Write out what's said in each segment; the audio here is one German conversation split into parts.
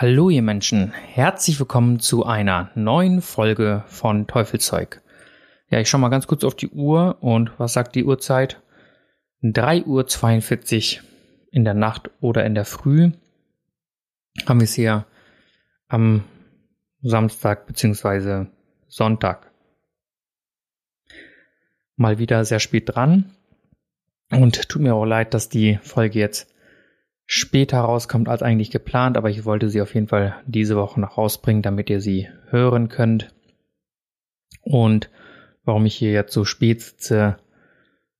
Hallo ihr Menschen, herzlich willkommen zu einer neuen Folge von Teufelzeug. Ja, ich schau mal ganz kurz auf die Uhr und was sagt die Uhrzeit? 3.42 Uhr in der Nacht oder in der Früh haben wir es hier am Samstag bzw. Sonntag. Mal wieder sehr spät dran und tut mir auch leid, dass die Folge jetzt später rauskommt als eigentlich geplant, aber ich wollte sie auf jeden Fall diese Woche noch rausbringen, damit ihr sie hören könnt. Und warum ich hier jetzt so spät sitze,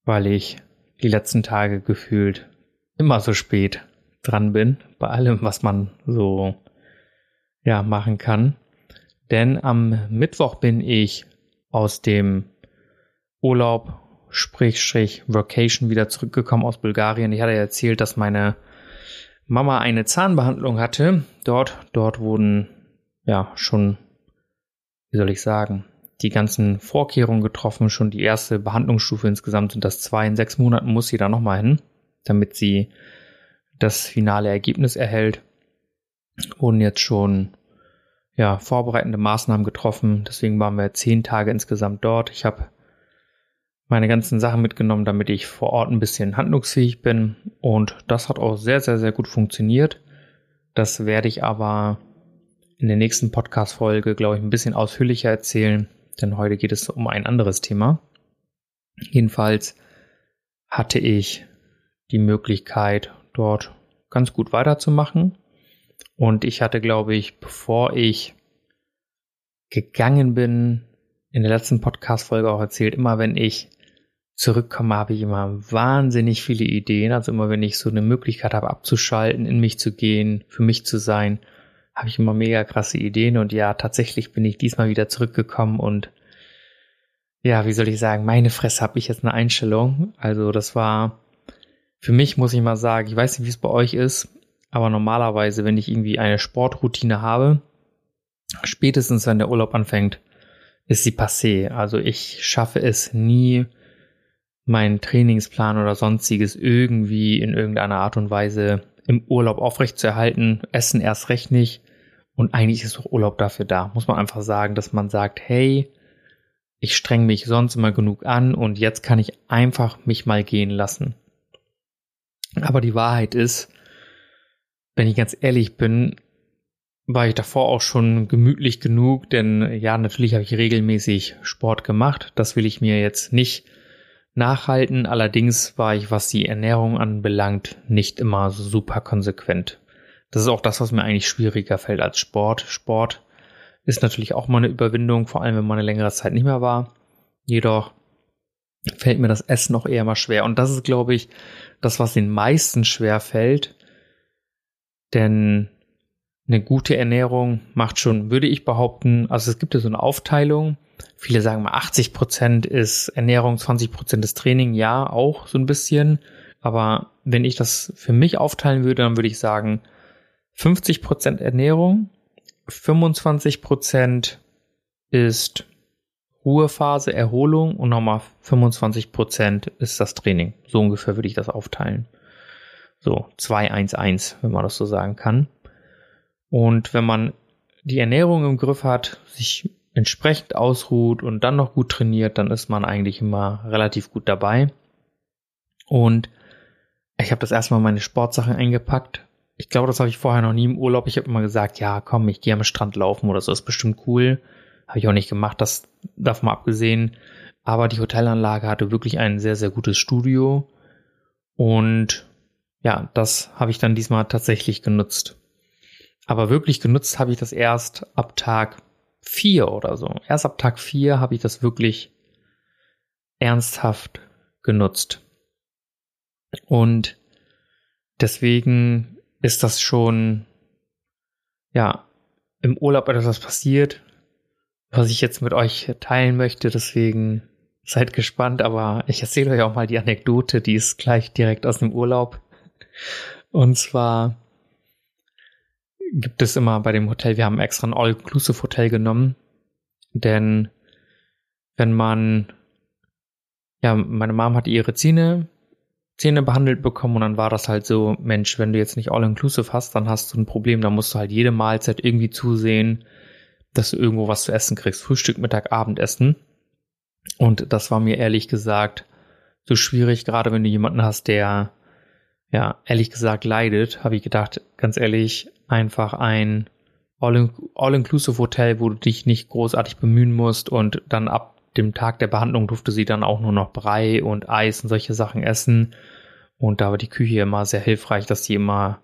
weil ich die letzten Tage gefühlt immer so spät dran bin, bei allem, was man so ja machen kann. Denn am Mittwoch bin ich aus dem Urlaub, sprich, Vacation wieder zurückgekommen aus Bulgarien. Ich hatte ja erzählt, dass meine Mama eine Zahnbehandlung hatte, dort, dort wurden ja schon, wie soll ich sagen, die ganzen Vorkehrungen getroffen, schon die erste Behandlungsstufe insgesamt sind das zwei. In sechs Monaten muss sie da nochmal hin, damit sie das finale Ergebnis erhält. Wurden jetzt schon ja, vorbereitende Maßnahmen getroffen. Deswegen waren wir zehn Tage insgesamt dort. Ich habe meine ganzen Sachen mitgenommen, damit ich vor Ort ein bisschen handlungsfähig bin. Und das hat auch sehr, sehr, sehr gut funktioniert. Das werde ich aber in der nächsten Podcast-Folge, glaube ich, ein bisschen ausführlicher erzählen, denn heute geht es um ein anderes Thema. Jedenfalls hatte ich die Möglichkeit, dort ganz gut weiterzumachen. Und ich hatte, glaube ich, bevor ich gegangen bin, in der letzten Podcast-Folge auch erzählt, immer wenn ich zurückkomme, habe ich immer wahnsinnig viele Ideen. Also immer, wenn ich so eine Möglichkeit habe, abzuschalten, in mich zu gehen, für mich zu sein, habe ich immer mega krasse Ideen. Und ja, tatsächlich bin ich diesmal wieder zurückgekommen und ja, wie soll ich sagen, meine Fresse habe ich jetzt eine Einstellung. Also das war für mich, muss ich mal sagen, ich weiß nicht, wie es bei euch ist, aber normalerweise, wenn ich irgendwie eine Sportroutine habe, spätestens wenn der Urlaub anfängt, ist sie passé. Also ich schaffe es nie, meinen Trainingsplan oder sonstiges irgendwie in irgendeiner Art und Weise im Urlaub aufrechtzuerhalten. Essen erst recht nicht. Und eigentlich ist auch Urlaub dafür da. Muss man einfach sagen, dass man sagt, hey, ich streng mich sonst immer genug an und jetzt kann ich einfach mich mal gehen lassen. Aber die Wahrheit ist, wenn ich ganz ehrlich bin, war ich davor auch schon gemütlich genug, denn ja, natürlich habe ich regelmäßig Sport gemacht. Das will ich mir jetzt nicht nachhalten. Allerdings war ich, was die Ernährung anbelangt, nicht immer super konsequent. Das ist auch das, was mir eigentlich schwieriger fällt als Sport. Sport ist natürlich auch mal eine Überwindung, vor allem wenn man eine längere Zeit nicht mehr war. Jedoch fällt mir das Essen auch eher mal schwer. Und das ist, glaube ich, das, was den meisten schwer fällt. Denn eine gute Ernährung macht schon, würde ich behaupten, also es gibt ja so eine Aufteilung Viele sagen mal 80 Prozent ist Ernährung, 20 Prozent ist Training. Ja, auch so ein bisschen. Aber wenn ich das für mich aufteilen würde, dann würde ich sagen 50 Prozent Ernährung, 25 Prozent ist Ruhephase, Erholung und nochmal 25 Prozent ist das Training. So ungefähr würde ich das aufteilen. So 2-1-1, wenn man das so sagen kann. Und wenn man die Ernährung im Griff hat, sich entsprechend ausruht und dann noch gut trainiert, dann ist man eigentlich immer relativ gut dabei. Und ich habe das erstmal meine Sportsachen eingepackt. Ich glaube, das habe ich vorher noch nie im Urlaub. Ich habe immer gesagt, ja, komm, ich gehe am Strand laufen oder so, ist bestimmt cool. Habe ich auch nicht gemacht, das davon mal abgesehen. Aber die Hotelanlage hatte wirklich ein sehr, sehr gutes Studio. Und ja, das habe ich dann diesmal tatsächlich genutzt. Aber wirklich genutzt habe ich das erst ab Tag vier oder so. Erst ab Tag vier habe ich das wirklich ernsthaft genutzt. Und deswegen ist das schon ja, im Urlaub etwas passiert, was ich jetzt mit euch teilen möchte. Deswegen seid gespannt, aber ich erzähle euch auch mal die Anekdote, die ist gleich direkt aus dem Urlaub. Und zwar gibt es immer bei dem Hotel, wir haben extra ein All-Inclusive-Hotel genommen, denn wenn man, ja, meine Mom hatte ihre Zähne, Zähne behandelt bekommen und dann war das halt so, Mensch, wenn du jetzt nicht All-Inclusive hast, dann hast du ein Problem, dann musst du halt jede Mahlzeit irgendwie zusehen, dass du irgendwo was zu essen kriegst. Frühstück, Mittag, Abendessen. Und das war mir ehrlich gesagt so schwierig, gerade wenn du jemanden hast, der ja ehrlich gesagt leidet, habe ich gedacht, ganz ehrlich, einfach ein All-Inclusive Hotel, wo du dich nicht großartig bemühen musst und dann ab dem Tag der Behandlung durfte sie dann auch nur noch Brei und Eis und solche Sachen essen. Und da war die Küche immer sehr hilfreich, dass sie immer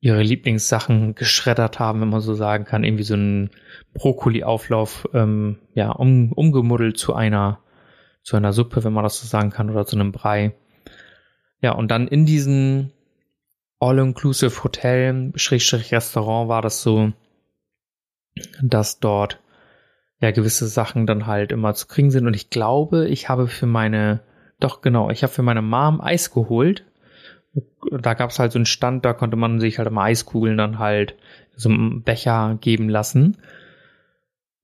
ihre Lieblingssachen geschreddert haben, wenn man so sagen kann, irgendwie so ein Brokkoli-Auflauf, ähm, ja, um, umgemuddelt zu einer, zu einer Suppe, wenn man das so sagen kann, oder zu einem Brei. Ja, und dann in diesem All-Inclusive Hotel, Schrägstrich Restaurant war das so, dass dort ja gewisse Sachen dann halt immer zu kriegen sind. Und ich glaube, ich habe für meine, doch genau, ich habe für meine Mom Eis geholt da gab es halt so einen Stand, da konnte man sich halt immer Eiskugeln dann halt so einen Becher geben lassen.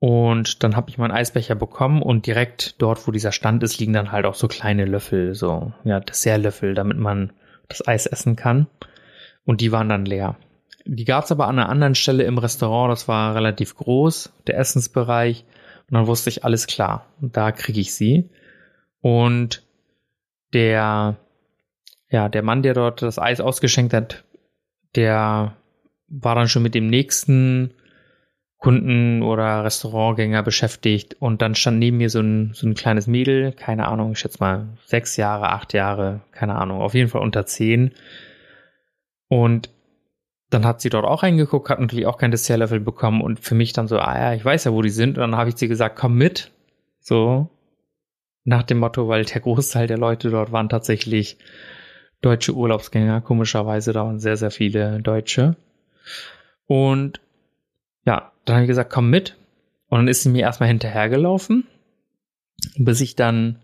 Und dann habe ich meinen Eisbecher bekommen und direkt dort, wo dieser Stand ist, liegen dann halt auch so kleine Löffel, so, ja, Dessertlöffel, damit man das Eis essen kann. Und die waren dann leer. Die gab es aber an einer anderen Stelle im Restaurant, das war relativ groß, der Essensbereich. Und dann wusste ich, alles klar, da kriege ich sie. Und der ja, der Mann, der dort das Eis ausgeschenkt hat, der war dann schon mit dem nächsten Kunden oder Restaurantgänger beschäftigt und dann stand neben mir so ein, so ein kleines Mädel, keine Ahnung, ich schätze mal sechs Jahre, acht Jahre, keine Ahnung, auf jeden Fall unter zehn. Und dann hat sie dort auch reingeguckt, hat natürlich auch kein Dessertlevel bekommen und für mich dann so, ah ja, ich weiß ja, wo die sind. Und dann habe ich sie gesagt, komm mit. So, nach dem Motto, weil der Großteil der Leute dort waren tatsächlich deutsche Urlaubsgänger. Komischerweise da waren sehr, sehr viele Deutsche. Und ja, dann habe ich gesagt, komm mit. Und dann ist sie mir erstmal hinterhergelaufen, bis ich dann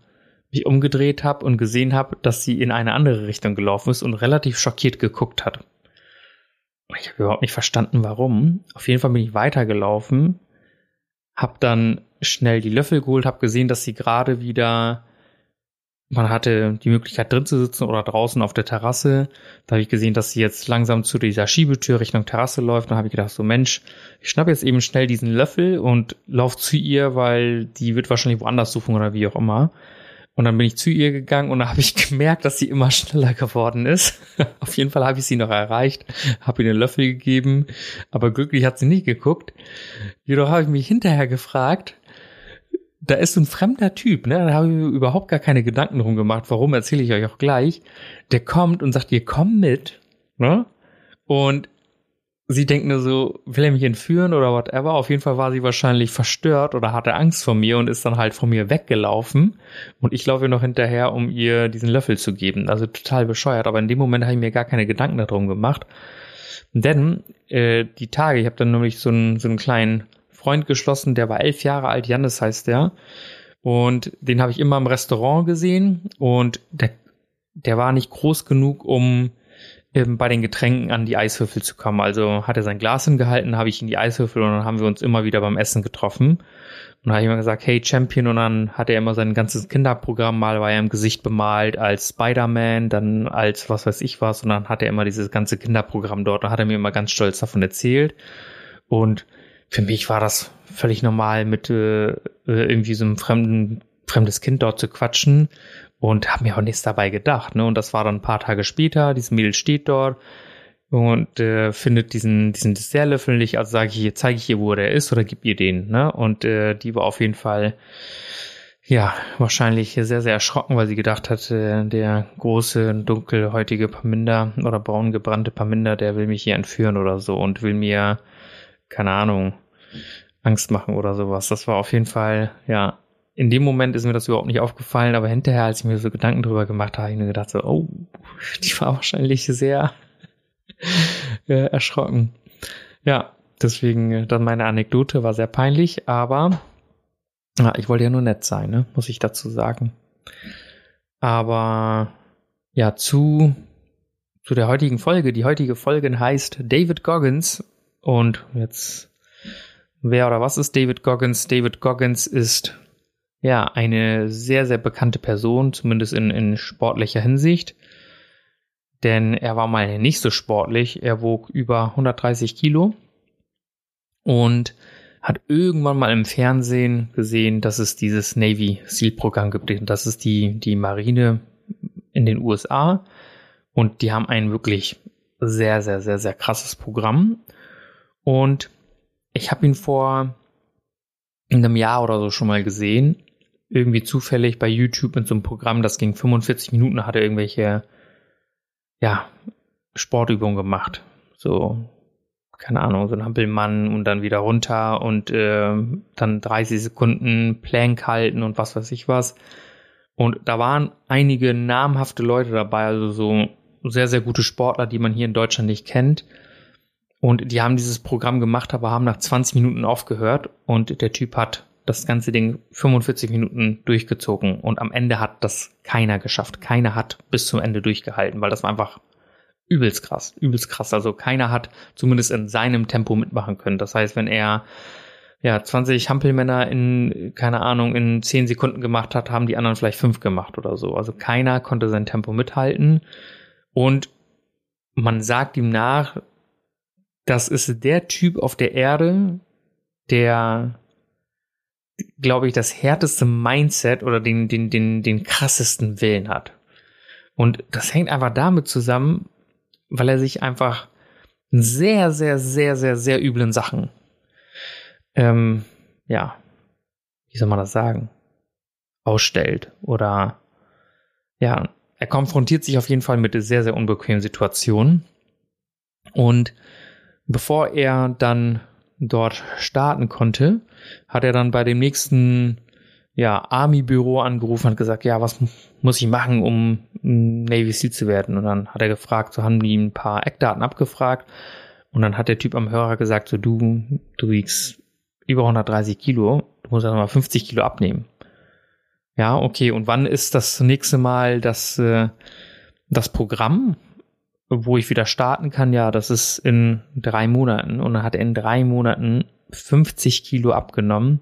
mich umgedreht habe und gesehen habe, dass sie in eine andere Richtung gelaufen ist und relativ schockiert geguckt hat. Ich habe überhaupt nicht verstanden, warum. Auf jeden Fall bin ich weitergelaufen, habe dann schnell die Löffel geholt, habe gesehen, dass sie gerade wieder man hatte die Möglichkeit drin zu sitzen oder draußen auf der Terrasse. Da habe ich gesehen, dass sie jetzt langsam zu dieser Schiebetür Richtung Terrasse läuft. Da habe ich gedacht, so Mensch, ich schnapp jetzt eben schnell diesen Löffel und lauf zu ihr, weil die wird wahrscheinlich woanders suchen oder wie auch immer. Und dann bin ich zu ihr gegangen und habe ich gemerkt, dass sie immer schneller geworden ist. auf jeden Fall habe ich sie noch erreicht, habe ihr den Löffel gegeben, aber glücklich hat sie nicht geguckt. Jedoch habe ich mich hinterher gefragt, da ist so ein fremder Typ, ne? Da habe ich überhaupt gar keine Gedanken drum gemacht. Warum erzähle ich euch auch gleich. Der kommt und sagt, ihr komm mit, ne? Und sie denkt nur so, will er mich entführen oder whatever. Auf jeden Fall war sie wahrscheinlich verstört oder hatte Angst vor mir und ist dann halt von mir weggelaufen. Und ich laufe noch hinterher, um ihr diesen Löffel zu geben. Also total bescheuert. Aber in dem Moment habe ich mir gar keine Gedanken darum gemacht. Denn äh, die Tage, ich habe dann nämlich so einen, so einen kleinen Freund geschlossen, der war elf Jahre alt, Jannis heißt der. Und den habe ich immer im Restaurant gesehen und der, der war nicht groß genug, um ähm, bei den Getränken an die Eiswürfel zu kommen. Also hat er sein Glas hingehalten, habe ich in die Eiswürfel und dann haben wir uns immer wieder beim Essen getroffen. Und dann habe ich immer gesagt, hey Champion, und dann hat er immer sein ganzes Kinderprogramm, mal war er im Gesicht bemalt als Spider-Man, dann als was weiß ich was, und dann hat er immer dieses ganze Kinderprogramm dort, und hat er mir immer ganz stolz davon erzählt. Und für mich war das völlig normal, mit äh, irgendwie so einem fremden, fremdes Kind dort zu quatschen und habe mir auch nichts dabei gedacht. Ne? Und das war dann ein paar Tage später, dieses Mädel steht dort und äh, findet diesen, diesen Dessertlöffel nicht, also sage ich ihr, zeige ich ihr, wo der ist oder gib ihr den. Ne? Und äh, die war auf jeden Fall ja, wahrscheinlich sehr, sehr erschrocken, weil sie gedacht hat, äh, der große, dunkelhäutige Paminda oder braun gebrannte Paminda, der will mich hier entführen oder so und will mir keine Ahnung, Angst machen oder sowas. Das war auf jeden Fall, ja, in dem Moment ist mir das überhaupt nicht aufgefallen, aber hinterher, als ich mir so Gedanken drüber gemacht habe, habe ich mir gedacht so, oh, die war wahrscheinlich sehr äh, erschrocken. Ja, deswegen äh, dann meine Anekdote war sehr peinlich, aber ja, ich wollte ja nur nett sein, ne? muss ich dazu sagen. Aber ja, zu, zu der heutigen Folge. Die heutige Folge heißt David Goggins. Und jetzt, wer oder was ist David Goggins? David Goggins ist ja eine sehr, sehr bekannte Person, zumindest in, in sportlicher Hinsicht. Denn er war mal nicht so sportlich. Er wog über 130 Kilo und hat irgendwann mal im Fernsehen gesehen, dass es dieses Navy Seal Programm gibt. Das ist die, die Marine in den USA. Und die haben ein wirklich sehr, sehr, sehr, sehr krasses Programm. Und ich habe ihn vor einem Jahr oder so schon mal gesehen. Irgendwie zufällig bei YouTube mit so einem Programm, das ging 45 Minuten, hat er irgendwelche, ja, Sportübungen gemacht. So keine Ahnung, so ein Hampelmann und dann wieder runter und äh, dann 30 Sekunden Plank halten und was weiß ich was. Und da waren einige namhafte Leute dabei, also so sehr, sehr gute Sportler, die man hier in Deutschland nicht kennt. Und die haben dieses Programm gemacht, aber haben nach 20 Minuten aufgehört und der Typ hat das ganze Ding 45 Minuten durchgezogen und am Ende hat das keiner geschafft. Keiner hat bis zum Ende durchgehalten, weil das war einfach übelst krass, übelst krass. Also keiner hat zumindest in seinem Tempo mitmachen können. Das heißt, wenn er ja 20 Hampelmänner in, keine Ahnung, in 10 Sekunden gemacht hat, haben die anderen vielleicht 5 gemacht oder so. Also keiner konnte sein Tempo mithalten. Und man sagt ihm nach, das ist der Typ auf der Erde, der, glaube ich, das härteste Mindset oder den, den, den, den krassesten Willen hat. Und das hängt einfach damit zusammen, weil er sich einfach sehr, sehr, sehr, sehr, sehr üblen Sachen, ähm, ja, wie soll man das sagen, ausstellt oder ja, er konfrontiert sich auf jeden Fall mit sehr, sehr unbequemen Situationen und bevor er dann dort starten konnte, hat er dann bei dem nächsten ja, Army-Büro angerufen und gesagt, ja, was muss ich machen, um Navy SEAL zu werden? Und dann hat er gefragt, so haben die ein paar Eckdaten abgefragt. Und dann hat der Typ am Hörer gesagt, so du, du wiegst über 130 Kilo, du musst also mal 50 Kilo abnehmen. Ja, okay. Und wann ist das nächste Mal das, äh, das Programm, wo ich wieder starten kann? Ja, das ist in drei Monaten. Und dann hat er in drei Monaten 50 Kilo abgenommen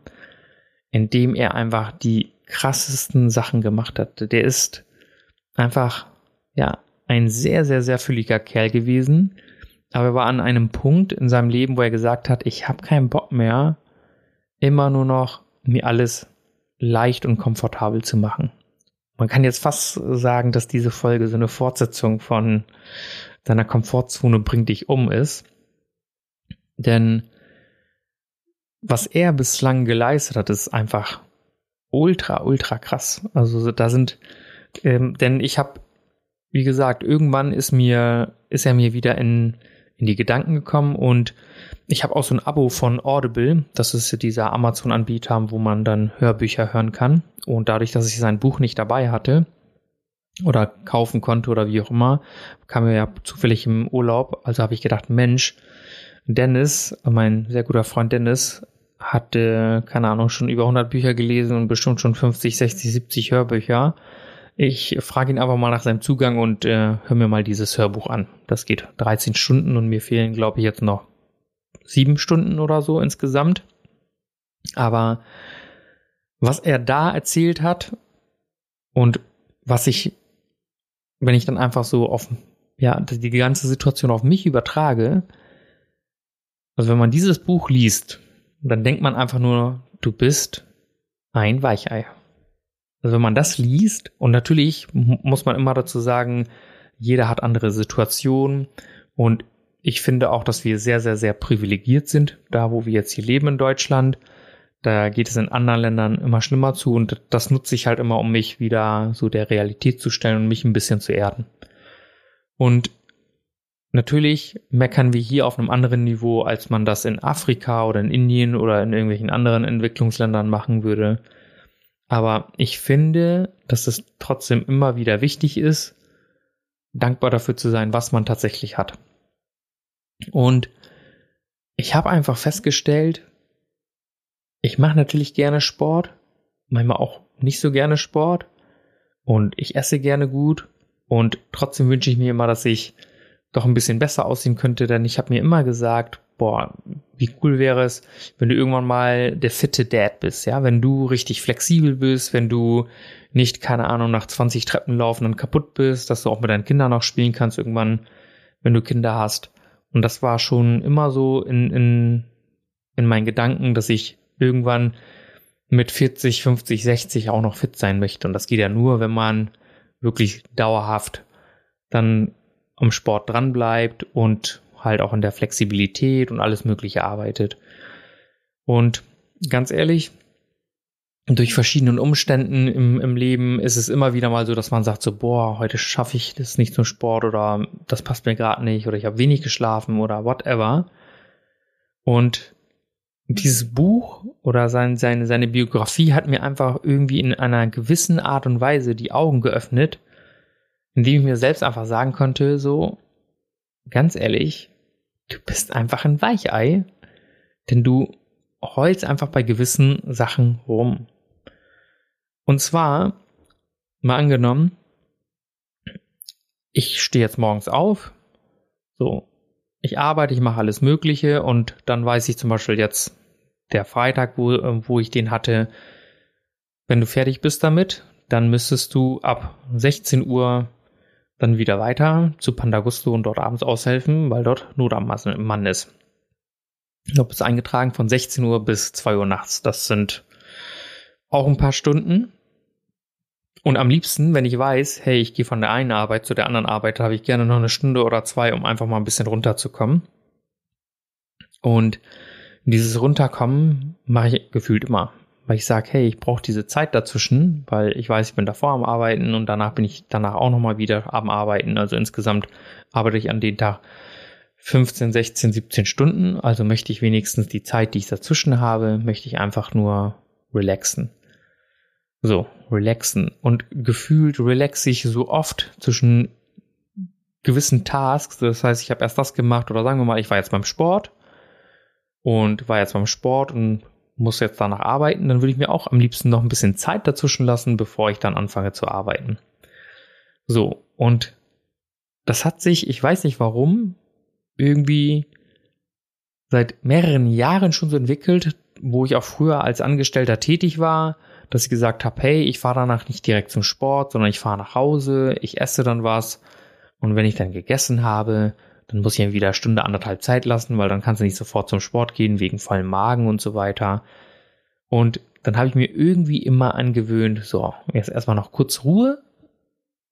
indem er einfach die krassesten Sachen gemacht hat. Der ist einfach, ja, ein sehr, sehr, sehr fülliger Kerl gewesen. Aber er war an einem Punkt in seinem Leben, wo er gesagt hat, ich habe keinen Bock mehr, immer nur noch mir alles leicht und komfortabel zu machen. Man kann jetzt fast sagen, dass diese Folge so eine Fortsetzung von deiner Komfortzone bringt dich um ist. Denn was er bislang geleistet hat, ist einfach ultra, ultra krass. Also da sind, ähm, denn ich habe, wie gesagt, irgendwann ist mir, ist er mir wieder in, in die Gedanken gekommen und ich habe auch so ein Abo von Audible, das ist dieser Amazon-Anbieter, wo man dann Hörbücher hören kann. Und dadurch, dass ich sein Buch nicht dabei hatte oder kaufen konnte oder wie auch immer, kam er ja zufällig im Urlaub. Also habe ich gedacht, Mensch, Dennis, mein sehr guter Freund Dennis, hat, äh, keine Ahnung, schon über 100 Bücher gelesen und bestimmt schon 50, 60, 70 Hörbücher. Ich frage ihn aber mal nach seinem Zugang und äh, hör mir mal dieses Hörbuch an. Das geht 13 Stunden und mir fehlen, glaube ich, jetzt noch sieben Stunden oder so insgesamt. Aber was er da erzählt hat und was ich, wenn ich dann einfach so auf, ja, die ganze Situation auf mich übertrage, also wenn man dieses Buch liest, dann denkt man einfach nur, du bist ein Weichei. Also wenn man das liest, und natürlich muss man immer dazu sagen, jeder hat andere Situationen und ich finde auch, dass wir sehr, sehr, sehr privilegiert sind, da wo wir jetzt hier leben in Deutschland. Da geht es in anderen Ländern immer schlimmer zu und das nutze ich halt immer, um mich wieder so der Realität zu stellen und mich ein bisschen zu erden. Und Natürlich meckern wir hier auf einem anderen Niveau, als man das in Afrika oder in Indien oder in irgendwelchen anderen Entwicklungsländern machen würde. Aber ich finde, dass es trotzdem immer wieder wichtig ist, dankbar dafür zu sein, was man tatsächlich hat. Und ich habe einfach festgestellt, ich mache natürlich gerne Sport, manchmal auch nicht so gerne Sport. Und ich esse gerne gut. Und trotzdem wünsche ich mir immer, dass ich doch ein bisschen besser aussehen könnte, denn ich habe mir immer gesagt, boah, wie cool wäre es, wenn du irgendwann mal der fitte Dad bist, ja, wenn du richtig flexibel bist, wenn du nicht, keine Ahnung, nach 20 Treppen laufen und kaputt bist, dass du auch mit deinen Kindern noch spielen kannst irgendwann, wenn du Kinder hast. Und das war schon immer so in, in, in meinen Gedanken, dass ich irgendwann mit 40, 50, 60 auch noch fit sein möchte. Und das geht ja nur, wenn man wirklich dauerhaft dann am Sport dranbleibt und halt auch in der Flexibilität und alles Mögliche arbeitet. Und ganz ehrlich, durch verschiedenen Umständen im, im Leben ist es immer wieder mal so, dass man sagt so, boah, heute schaffe ich das nicht zum Sport oder das passt mir gerade nicht oder ich habe wenig geschlafen oder whatever. Und dieses Buch oder sein, seine, seine Biografie hat mir einfach irgendwie in einer gewissen Art und Weise die Augen geöffnet, indem ich mir selbst einfach sagen konnte, so, ganz ehrlich, du bist einfach ein Weichei, denn du heulst einfach bei gewissen Sachen rum. Und zwar, mal angenommen, ich stehe jetzt morgens auf, so, ich arbeite, ich mache alles Mögliche und dann weiß ich zum Beispiel jetzt der Freitag, wo, wo ich den hatte, wenn du fertig bist damit, dann müsstest du ab 16 Uhr dann wieder weiter zu Pandagusto und dort abends aushelfen, weil dort Not am Mann ist. Ich habe es eingetragen von 16 Uhr bis 2 Uhr nachts. Das sind auch ein paar Stunden. Und am liebsten, wenn ich weiß, hey, ich gehe von der einen Arbeit zu der anderen Arbeit, habe ich gerne noch eine Stunde oder zwei, um einfach mal ein bisschen runterzukommen. Und dieses Runterkommen mache ich gefühlt immer weil ich sage, hey, ich brauche diese Zeit dazwischen, weil ich weiß, ich bin davor am Arbeiten und danach bin ich danach auch nochmal wieder am Arbeiten. Also insgesamt arbeite ich an den Tag 15, 16, 17 Stunden. Also möchte ich wenigstens die Zeit, die ich dazwischen habe, möchte ich einfach nur relaxen. So, relaxen. Und gefühlt relaxe ich so oft zwischen gewissen Tasks. Das heißt, ich habe erst das gemacht oder sagen wir mal, ich war jetzt beim Sport und war jetzt beim Sport und muss jetzt danach arbeiten, dann würde ich mir auch am liebsten noch ein bisschen Zeit dazwischen lassen, bevor ich dann anfange zu arbeiten. So, und das hat sich, ich weiß nicht warum, irgendwie seit mehreren Jahren schon so entwickelt, wo ich auch früher als Angestellter tätig war, dass ich gesagt habe, hey, ich fahre danach nicht direkt zum Sport, sondern ich fahre nach Hause, ich esse dann was und wenn ich dann gegessen habe, dann muss ich ja wieder Stunde, anderthalb Zeit lassen, weil dann kannst du nicht sofort zum Sport gehen, wegen vollem Magen und so weiter. Und dann habe ich mir irgendwie immer angewöhnt, so, jetzt erstmal noch kurz Ruhe.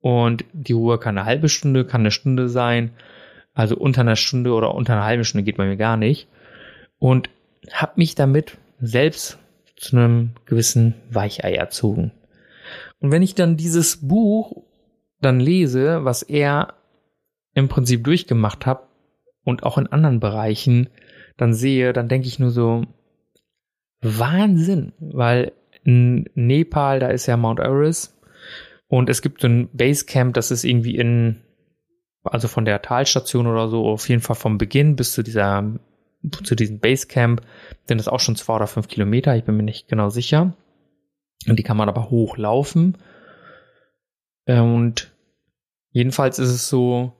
Und die Ruhe kann eine halbe Stunde, kann eine Stunde sein. Also unter einer Stunde oder unter einer halben Stunde geht bei mir gar nicht. Und habe mich damit selbst zu einem gewissen Weichei erzogen. Und wenn ich dann dieses Buch dann lese, was er im Prinzip durchgemacht habe und auch in anderen Bereichen dann sehe, dann denke ich nur so, Wahnsinn, weil in Nepal, da ist ja Mount Everest und es gibt so ein Basecamp, das ist irgendwie in, also von der Talstation oder so, auf jeden Fall vom Beginn bis zu dieser, zu diesem Basecamp, denn das auch schon zwei oder fünf Kilometer, ich bin mir nicht genau sicher. Und die kann man aber hochlaufen. Und jedenfalls ist es so,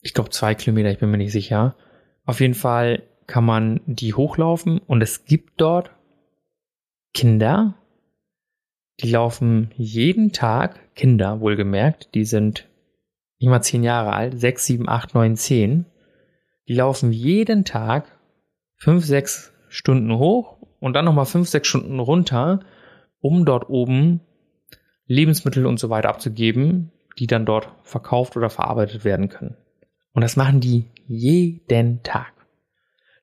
ich glaube zwei Kilometer, ich bin mir nicht sicher. Auf jeden Fall kann man die hochlaufen und es gibt dort Kinder, die laufen jeden Tag, Kinder wohlgemerkt, die sind nicht mal zehn Jahre alt, sechs, sieben, acht, neun, zehn, die laufen jeden Tag fünf, sechs Stunden hoch und dann nochmal fünf, sechs Stunden runter, um dort oben Lebensmittel und so weiter abzugeben, die dann dort verkauft oder verarbeitet werden können. Und das machen die jeden Tag.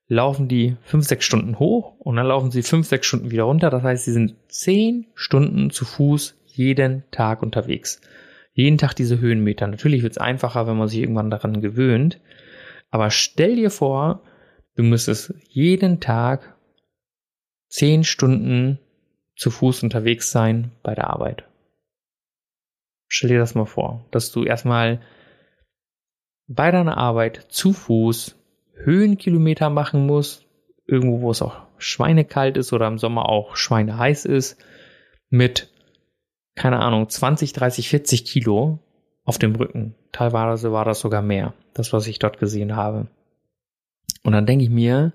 Laufen die fünf, sechs Stunden hoch und dann laufen sie fünf, sechs Stunden wieder runter. Das heißt, sie sind zehn Stunden zu Fuß jeden Tag unterwegs. Jeden Tag diese Höhenmeter. Natürlich wird es einfacher, wenn man sich irgendwann daran gewöhnt. Aber stell dir vor, du müsstest jeden Tag zehn Stunden zu Fuß unterwegs sein bei der Arbeit. Stell dir das mal vor, dass du erstmal bei deiner Arbeit zu Fuß Höhenkilometer machen muss, irgendwo, wo es auch schweinekalt ist oder im Sommer auch schweineheiß ist, mit, keine Ahnung, 20, 30, 40 Kilo auf dem Rücken. Teilweise war das sogar mehr, das, was ich dort gesehen habe. Und dann denke ich mir,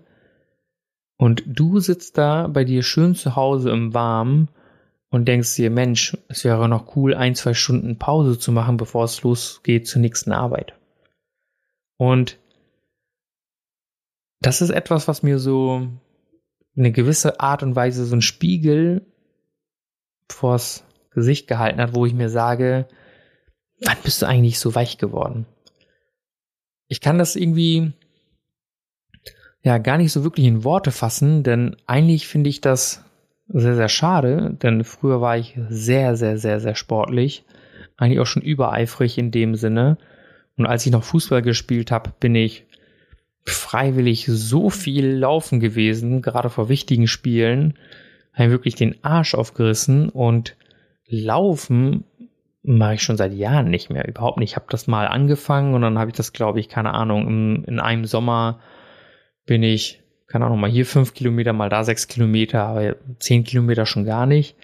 und du sitzt da bei dir schön zu Hause im Warmen und denkst dir, Mensch, es wäre noch cool, ein, zwei Stunden Pause zu machen, bevor es losgeht zur nächsten Arbeit. Und das ist etwas, was mir so eine gewisse Art und Weise so ein Spiegel vors Gesicht gehalten hat, wo ich mir sage, wann bist du eigentlich so weich geworden? Ich kann das irgendwie ja gar nicht so wirklich in Worte fassen, denn eigentlich finde ich das sehr, sehr schade, denn früher war ich sehr, sehr, sehr, sehr sportlich, eigentlich auch schon übereifrig in dem Sinne. Und als ich noch Fußball gespielt habe, bin ich freiwillig so viel laufen gewesen, gerade vor wichtigen Spielen, habe wirklich den Arsch aufgerissen und laufen mache ich schon seit Jahren nicht mehr, überhaupt nicht. Ich habe das mal angefangen und dann habe ich das, glaube ich, keine Ahnung, in, in einem Sommer bin ich, keine Ahnung, mal hier fünf Kilometer, mal da sechs Kilometer, aber zehn Kilometer schon gar nicht.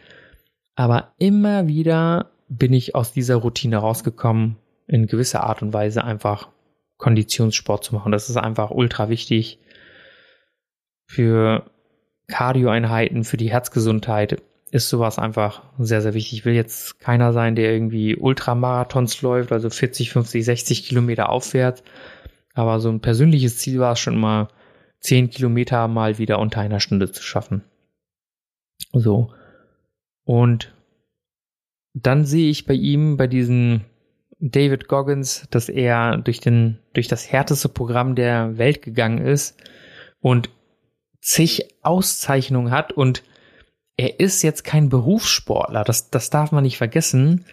Aber immer wieder bin ich aus dieser Routine rausgekommen, in gewisser Art und Weise einfach Konditionssport zu machen. Das ist einfach ultra wichtig für Cardioeinheiten, für die Herzgesundheit ist sowas einfach sehr, sehr wichtig. Ich will jetzt keiner sein, der irgendwie Ultramarathons läuft, also 40, 50, 60 Kilometer aufwärts. Aber so ein persönliches Ziel war es schon mal, 10 Kilometer mal wieder unter einer Stunde zu schaffen. So. Und dann sehe ich bei ihm, bei diesem David Goggins, dass er durch den, durch das härteste Programm der Welt gegangen ist und zig Auszeichnungen hat und er ist jetzt kein Berufssportler. Das, das darf man nicht vergessen.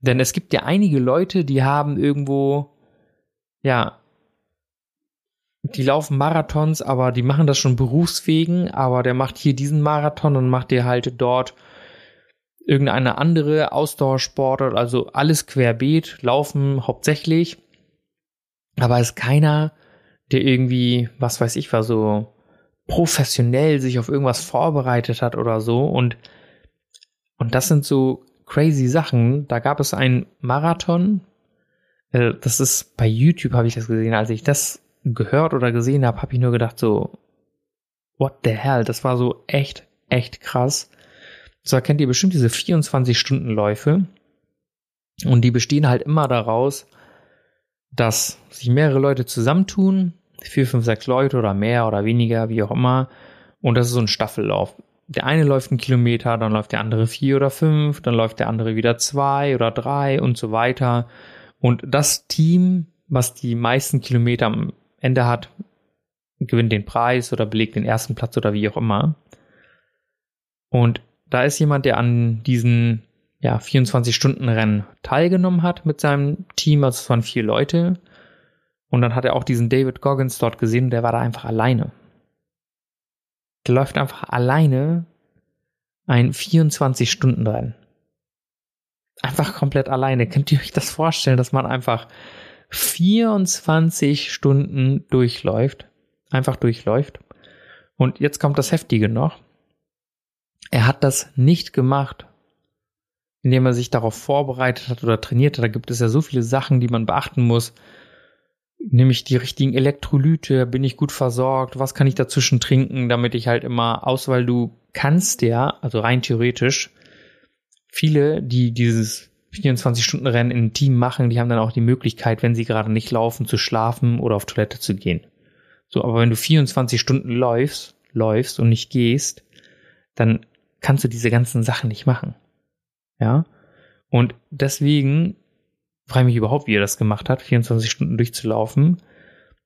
Denn es gibt ja einige Leute, die haben irgendwo, ja, die laufen Marathons, aber die machen das schon berufswegen, aber der macht hier diesen Marathon und macht der halt dort irgendeine andere Ausdauersportart, also alles querbeet, laufen hauptsächlich. Aber ist keiner, der irgendwie, was weiß ich, war so professionell sich auf irgendwas vorbereitet hat oder so. Und, und das sind so crazy Sachen. Da gab es einen Marathon. Äh, das ist bei YouTube habe ich das gesehen, als ich das gehört oder gesehen habe, habe ich nur gedacht so, what the hell? Das war so echt, echt krass. Zwar kennt ihr bestimmt diese 24-Stunden-Läufe und die bestehen halt immer daraus, dass sich mehrere Leute zusammentun, vier, fünf, sechs Leute oder mehr oder weniger, wie auch immer, und das ist so ein Staffellauf. Der eine läuft einen Kilometer, dann läuft der andere vier oder fünf, dann läuft der andere wieder zwei oder drei und so weiter. Und das Team, was die meisten Kilometer am Ende hat, gewinnt den Preis oder belegt den ersten Platz oder wie auch immer. Und da ist jemand, der an diesen ja, 24-Stunden-Rennen teilgenommen hat mit seinem Team, also es waren vier Leute. Und dann hat er auch diesen David Goggins dort gesehen, der war da einfach alleine. Der läuft einfach alleine ein 24-Stunden-Rennen. Einfach komplett alleine. Könnt ihr euch das vorstellen, dass man einfach 24 Stunden durchläuft. Einfach durchläuft. Und jetzt kommt das Heftige noch. Er hat das nicht gemacht, indem er sich darauf vorbereitet hat oder trainiert hat. Da gibt es ja so viele Sachen, die man beachten muss. Nämlich die richtigen Elektrolyte, bin ich gut versorgt, was kann ich dazwischen trinken, damit ich halt immer aus, weil du kannst ja, also rein theoretisch, viele, die dieses 24-Stunden-Rennen im Team machen, die haben dann auch die Möglichkeit, wenn sie gerade nicht laufen, zu schlafen oder auf Toilette zu gehen. So, aber wenn du 24 Stunden läufst, läufst und nicht gehst, dann kannst du diese ganzen Sachen nicht machen. Ja? Und deswegen frage ich mich überhaupt, wie er das gemacht hat, 24 Stunden durchzulaufen.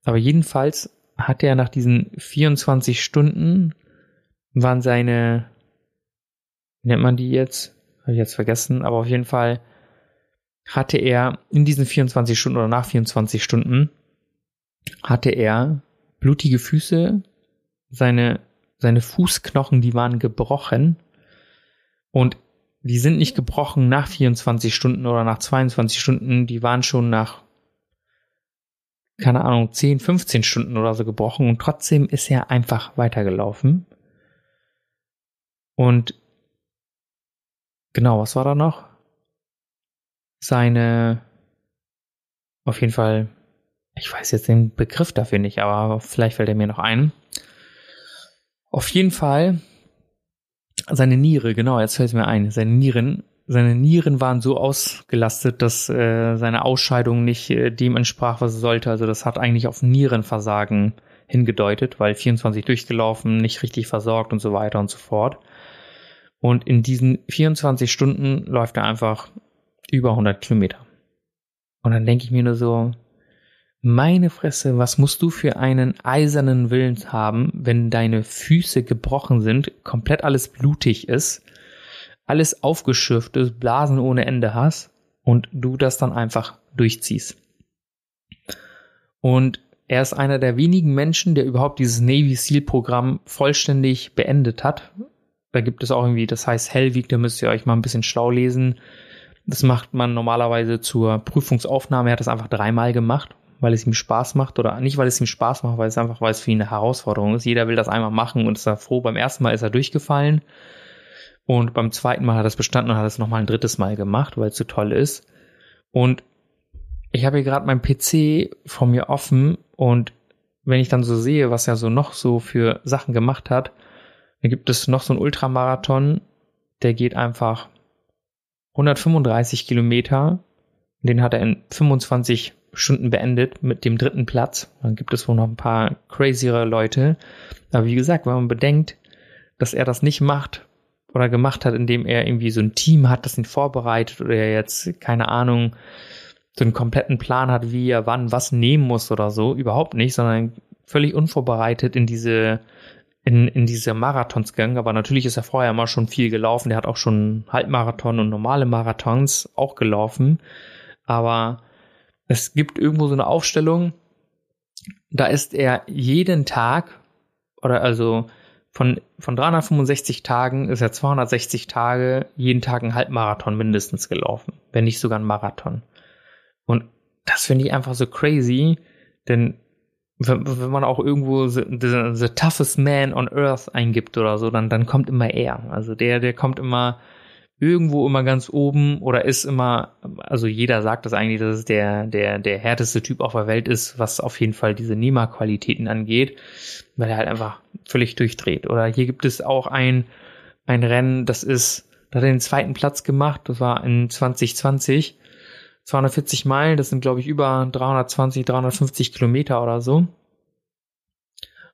Aber jedenfalls hat er nach diesen 24 Stunden waren seine, wie nennt man die jetzt? Habe ich jetzt vergessen, aber auf jeden Fall hatte er in diesen 24 Stunden oder nach 24 Stunden hatte er blutige Füße, seine, seine Fußknochen, die waren gebrochen und die sind nicht gebrochen nach 24 Stunden oder nach 22 Stunden, die waren schon nach keine Ahnung, 10, 15 Stunden oder so gebrochen und trotzdem ist er einfach weitergelaufen. Und genau, was war da noch? Seine, auf jeden Fall, ich weiß jetzt den Begriff dafür nicht, aber vielleicht fällt er mir noch ein. Auf jeden Fall, seine Niere, genau, jetzt fällt es mir ein, seine Nieren seine Nieren waren so ausgelastet, dass äh, seine Ausscheidung nicht äh, dem entsprach, was es sollte. Also das hat eigentlich auf Nierenversagen hingedeutet, weil 24 durchgelaufen, nicht richtig versorgt und so weiter und so fort. Und in diesen 24 Stunden läuft er einfach über 100 Kilometer. Und dann denke ich mir nur so, meine Fresse, was musst du für einen eisernen Willen haben, wenn deine Füße gebrochen sind, komplett alles blutig ist alles aufgeschürftes, Blasen ohne Ende hast und du das dann einfach durchziehst. Und er ist einer der wenigen Menschen, der überhaupt dieses Navy SEAL Programm vollständig beendet hat. Da gibt es auch irgendwie, das heißt Hellwig, da müsst ihr euch mal ein bisschen schlau lesen. Das macht man normalerweise zur Prüfungsaufnahme. Er hat das einfach dreimal gemacht, weil es ihm Spaß macht oder nicht, weil es ihm Spaß macht, weil es einfach, weil es für ihn eine Herausforderung ist. Jeder will das einmal machen und ist da froh. Beim ersten Mal ist er durchgefallen. Und beim zweiten Mal hat er es bestanden und hat es nochmal ein drittes Mal gemacht, weil es so toll ist. Und ich habe hier gerade meinen PC vor mir offen und wenn ich dann so sehe, was er so noch so für Sachen gemacht hat, dann gibt es noch so einen Ultramarathon, der geht einfach 135 Kilometer. Den hat er in 25 Stunden beendet mit dem dritten Platz. Dann gibt es wohl noch ein paar crazyere Leute. Aber wie gesagt, wenn man bedenkt, dass er das nicht macht, oder gemacht hat, indem er irgendwie so ein Team hat, das ihn vorbereitet oder er jetzt, keine Ahnung, so einen kompletten Plan hat, wie er wann was nehmen muss oder so. Überhaupt nicht, sondern völlig unvorbereitet in diese, in, in diese Marathons gegangen. Aber natürlich ist er vorher immer schon viel gelaufen. Der hat auch schon Halbmarathon und normale Marathons auch gelaufen. Aber es gibt irgendwo so eine Aufstellung, da ist er jeden Tag oder also von, von 365 Tagen ist er 260 Tage jeden Tag ein Halbmarathon mindestens gelaufen, wenn nicht sogar ein Marathon. Und das finde ich einfach so crazy, denn wenn, wenn man auch irgendwo the, the, the, toughest man on earth eingibt oder so, dann, dann kommt immer er. Also der, der kommt immer irgendwo immer ganz oben oder ist immer, also jeder sagt das eigentlich, dass es der, der, der härteste Typ auf der Welt ist, was auf jeden Fall diese Nehmer-Qualitäten angeht, weil er halt einfach völlig durchdreht. Oder hier gibt es auch ein, ein Rennen, das ist, da hat er den zweiten Platz gemacht, das war in 2020, 240 Meilen, das sind glaube ich über 320, 350 Kilometer oder so.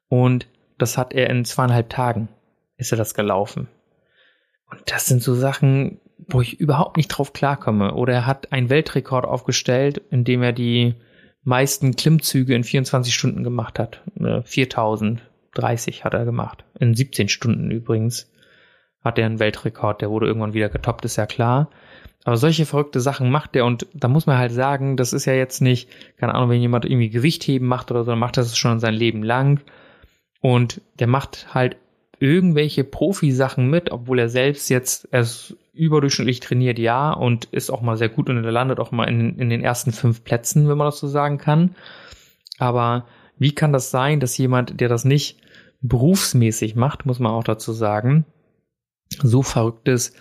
Und das hat er in zweieinhalb Tagen, ist er das gelaufen. Und das sind so Sachen, wo ich überhaupt nicht drauf klarkomme. Oder er hat einen Weltrekord aufgestellt, indem er die meisten Klimmzüge in 24 Stunden gemacht hat. 4030 hat er gemacht. In 17 Stunden übrigens hat er einen Weltrekord. Der wurde irgendwann wieder getoppt, ist ja klar. Aber solche verrückte Sachen macht er und da muss man halt sagen, das ist ja jetzt nicht, keine Ahnung, wenn jemand irgendwie Gewichtheben macht oder so, dann macht das schon sein Leben lang. Und der macht halt irgendwelche Profisachen mit, obwohl er selbst jetzt erst überdurchschnittlich trainiert, ja, und ist auch mal sehr gut und er landet auch mal in, in den ersten fünf Plätzen, wenn man das so sagen kann. Aber wie kann das sein, dass jemand, der das nicht berufsmäßig macht, muss man auch dazu sagen, so verrückt ist,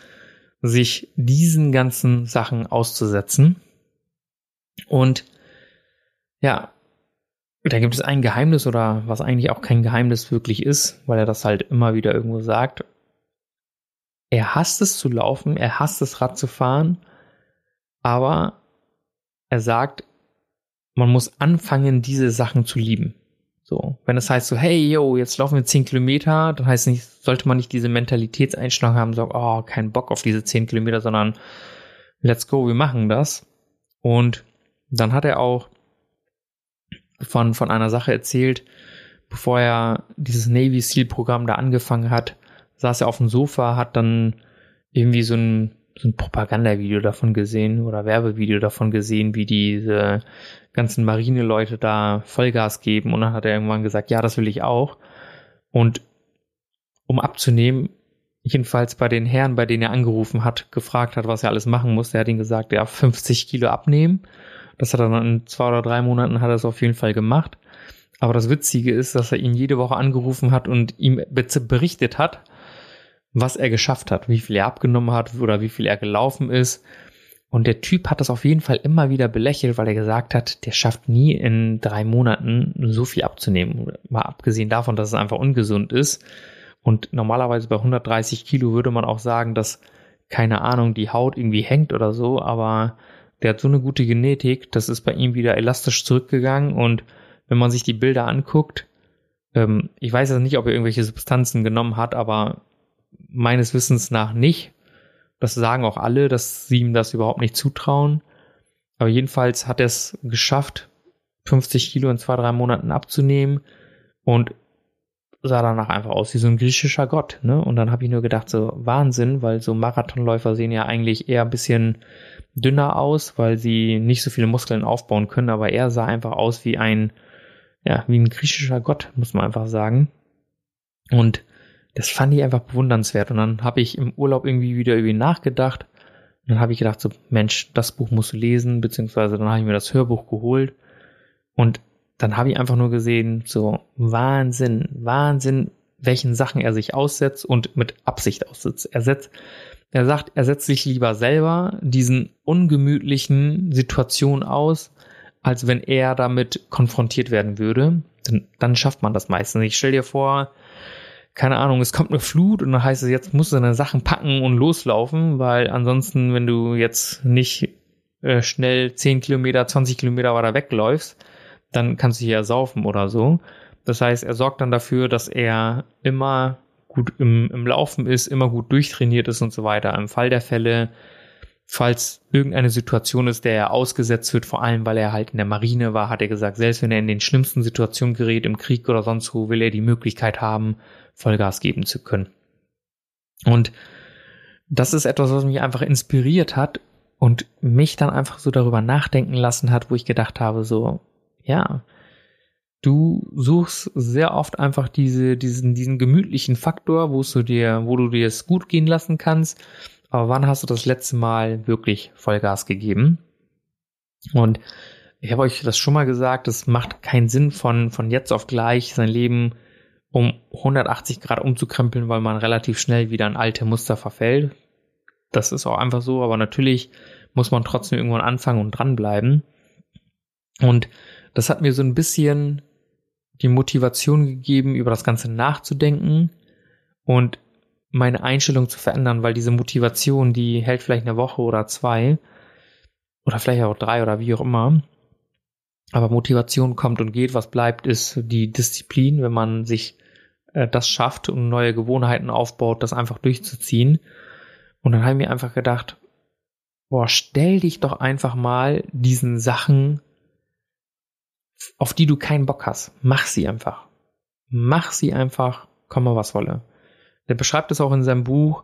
sich diesen ganzen Sachen auszusetzen? Und ja, da gibt es ein Geheimnis oder was eigentlich auch kein Geheimnis wirklich ist, weil er das halt immer wieder irgendwo sagt. Er hasst es zu laufen, er hasst es Rad zu fahren, aber er sagt, man muss anfangen, diese Sachen zu lieben. So, wenn es heißt so, hey, yo, jetzt laufen wir 10 Kilometer, dann heißt nicht, sollte man nicht diese Mentalitätseinstellung haben, so, oh, kein Bock auf diese 10 Kilometer, sondern let's go, wir machen das. Und dann hat er auch von, von einer Sache erzählt, bevor er dieses Navy SEAL Programm da angefangen hat, saß er auf dem Sofa, hat dann irgendwie so ein, so ein Propagandavideo davon gesehen oder Werbevideo davon gesehen, wie diese ganzen Marineleute da Vollgas geben und dann hat er irgendwann gesagt, ja, das will ich auch. Und um abzunehmen, jedenfalls bei den Herren, bei denen er angerufen hat, gefragt hat, was er alles machen muss, der hat ihm gesagt, ja, 50 Kilo abnehmen Das hat er dann in zwei oder drei Monaten hat er es auf jeden Fall gemacht. Aber das Witzige ist, dass er ihn jede Woche angerufen hat und ihm berichtet hat, was er geschafft hat, wie viel er abgenommen hat oder wie viel er gelaufen ist. Und der Typ hat das auf jeden Fall immer wieder belächelt, weil er gesagt hat, der schafft nie in drei Monaten so viel abzunehmen. Mal abgesehen davon, dass es einfach ungesund ist. Und normalerweise bei 130 Kilo würde man auch sagen, dass, keine Ahnung, die Haut irgendwie hängt oder so, aber der hat so eine gute Genetik, das ist bei ihm wieder elastisch zurückgegangen und wenn man sich die Bilder anguckt, ähm, ich weiß jetzt nicht, ob er irgendwelche Substanzen genommen hat, aber meines Wissens nach nicht. Das sagen auch alle, dass sie ihm das überhaupt nicht zutrauen. Aber jedenfalls hat er es geschafft, 50 Kilo in zwei, drei Monaten abzunehmen und sah danach einfach aus wie so ein griechischer Gott. Ne? Und dann habe ich nur gedacht, so Wahnsinn, weil so Marathonläufer sehen ja eigentlich eher ein bisschen dünner aus, weil sie nicht so viele Muskeln aufbauen können, aber er sah einfach aus wie ein, ja, wie ein griechischer Gott, muss man einfach sagen. Und das fand ich einfach bewundernswert. Und dann habe ich im Urlaub irgendwie wieder über ihn nachgedacht. Und dann habe ich gedacht, so, Mensch, das Buch musst du lesen, beziehungsweise dann habe ich mir das Hörbuch geholt. Und dann habe ich einfach nur gesehen, so Wahnsinn, Wahnsinn, welchen Sachen er sich aussetzt und mit Absicht aussetzt. Er setzt, er sagt, er setzt sich lieber selber diesen ungemütlichen Situationen aus, als wenn er damit konfrontiert werden würde. Dann, dann schafft man das meistens. Ich stell dir vor, keine Ahnung, es kommt eine Flut und dann heißt es, jetzt musst du deine Sachen packen und loslaufen, weil ansonsten, wenn du jetzt nicht äh, schnell 10 Kilometer, 20 Kilometer weiter wegläufst, dann kannst du hier saufen oder so. Das heißt, er sorgt dann dafür, dass er immer gut im, im Laufen ist, immer gut durchtrainiert ist und so weiter. Im Fall der Fälle, falls irgendeine Situation ist, der er ausgesetzt wird, vor allem weil er halt in der Marine war, hat er gesagt, selbst wenn er in den schlimmsten Situationen gerät, im Krieg oder sonst wo, will er die Möglichkeit haben, Vollgas geben zu können. Und das ist etwas, was mich einfach inspiriert hat und mich dann einfach so darüber nachdenken lassen hat, wo ich gedacht habe, so, ja, du suchst sehr oft einfach diese, diesen, diesen gemütlichen Faktor, wo du dir, wo du dir es gut gehen lassen kannst. Aber wann hast du das letzte Mal wirklich Vollgas gegeben? Und ich habe euch das schon mal gesagt, es macht keinen Sinn von, von jetzt auf gleich sein Leben um 180 Grad umzukrempeln, weil man relativ schnell wieder in alte Muster verfällt. Das ist auch einfach so, aber natürlich muss man trotzdem irgendwann anfangen und dranbleiben. Und das hat mir so ein bisschen die Motivation gegeben, über das Ganze nachzudenken und meine Einstellung zu verändern, weil diese Motivation, die hält vielleicht eine Woche oder zwei oder vielleicht auch drei oder wie auch immer. Aber Motivation kommt und geht. Was bleibt, ist die Disziplin, wenn man sich äh, das schafft und neue Gewohnheiten aufbaut, das einfach durchzuziehen. Und dann habe ich mir einfach gedacht, boah, stell dich doch einfach mal diesen Sachen, auf die du keinen Bock hast. Mach sie einfach. Mach sie einfach, komme was wolle. Der beschreibt es auch in seinem Buch,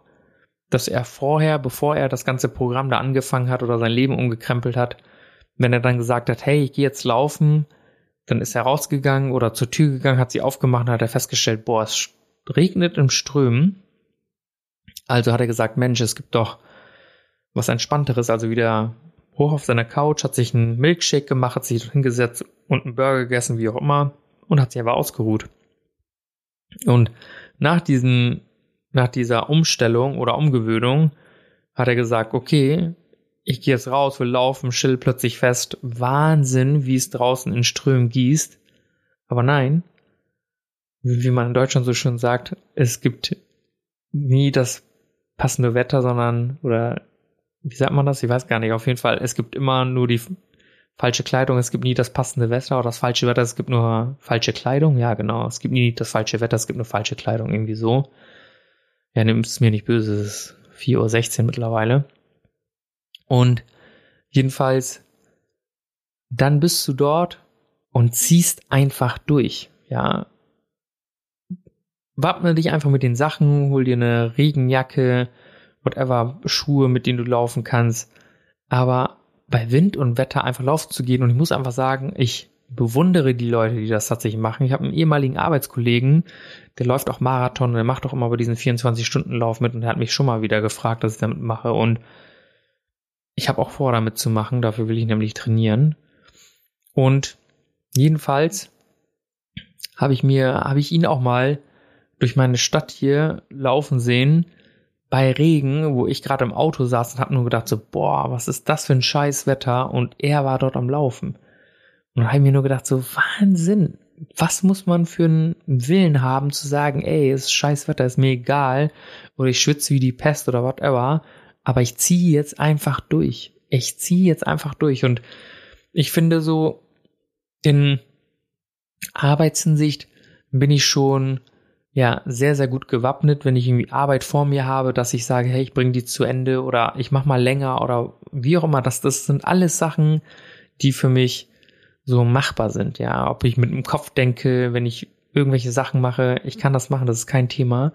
dass er vorher, bevor er das ganze Programm da angefangen hat oder sein Leben umgekrempelt hat, wenn er dann gesagt hat, hey, ich gehe jetzt laufen, dann ist er rausgegangen oder zur Tür gegangen, hat sie aufgemacht und hat er festgestellt, boah, es regnet im Strömen. Also hat er gesagt, Mensch, es gibt doch was Entspannteres, also wieder hoch auf seiner Couch, hat sich einen Milkshake gemacht, hat sich hingesetzt und einen Burger gegessen, wie auch immer, und hat sich aber ausgeruht. Und nach diesen, nach dieser Umstellung oder Umgewöhnung hat er gesagt, okay, ich gehe jetzt raus, will laufen, chill plötzlich fest. Wahnsinn, wie es draußen in Strömen gießt. Aber nein, wie man in Deutschland so schön sagt, es gibt nie das passende Wetter, sondern, oder wie sagt man das? Ich weiß gar nicht. Auf jeden Fall, es gibt immer nur die falsche Kleidung, es gibt nie das passende Wetter oder das falsche Wetter, es gibt nur falsche Kleidung. Ja, genau. Es gibt nie das falsche Wetter, es gibt nur falsche Kleidung, irgendwie so. Ja, nimm es mir nicht böse, es ist 4.16 Uhr mittlerweile. Und jedenfalls, dann bist du dort und ziehst einfach durch, ja. Wappne dich einfach mit den Sachen, hol dir eine Regenjacke, whatever, Schuhe, mit denen du laufen kannst. Aber bei Wind und Wetter einfach laufen zu gehen und ich muss einfach sagen, ich bewundere die Leute, die das tatsächlich machen. Ich habe einen ehemaligen Arbeitskollegen, der läuft auch Marathon und der macht auch immer bei diesen 24-Stunden-Lauf mit und der hat mich schon mal wieder gefragt, dass ich damit mache und ich habe auch vor, damit zu machen, dafür will ich nämlich trainieren. Und jedenfalls habe ich mir, habe ich ihn auch mal durch meine Stadt hier laufen sehen bei Regen, wo ich gerade im Auto saß und habe nur gedacht so, boah, was ist das für ein scheiß Wetter? Und er war dort am Laufen. Und habe mir nur gedacht so, Wahnsinn, was muss man für einen Willen haben zu sagen, ey, es ist scheiß Wetter, ist mir egal, oder ich schwitze wie die Pest oder whatever, aber ich ziehe jetzt einfach durch. Ich ziehe jetzt einfach durch. Und ich finde so, in Arbeitshinsicht bin ich schon ja sehr, sehr gut gewappnet, wenn ich irgendwie Arbeit vor mir habe, dass ich sage, hey, ich bringe die zu Ende oder ich mach mal länger oder wie auch immer. Das, das sind alles Sachen, die für mich so machbar sind. Ja, ob ich mit dem Kopf denke, wenn ich irgendwelche Sachen mache, ich kann das machen, das ist kein Thema.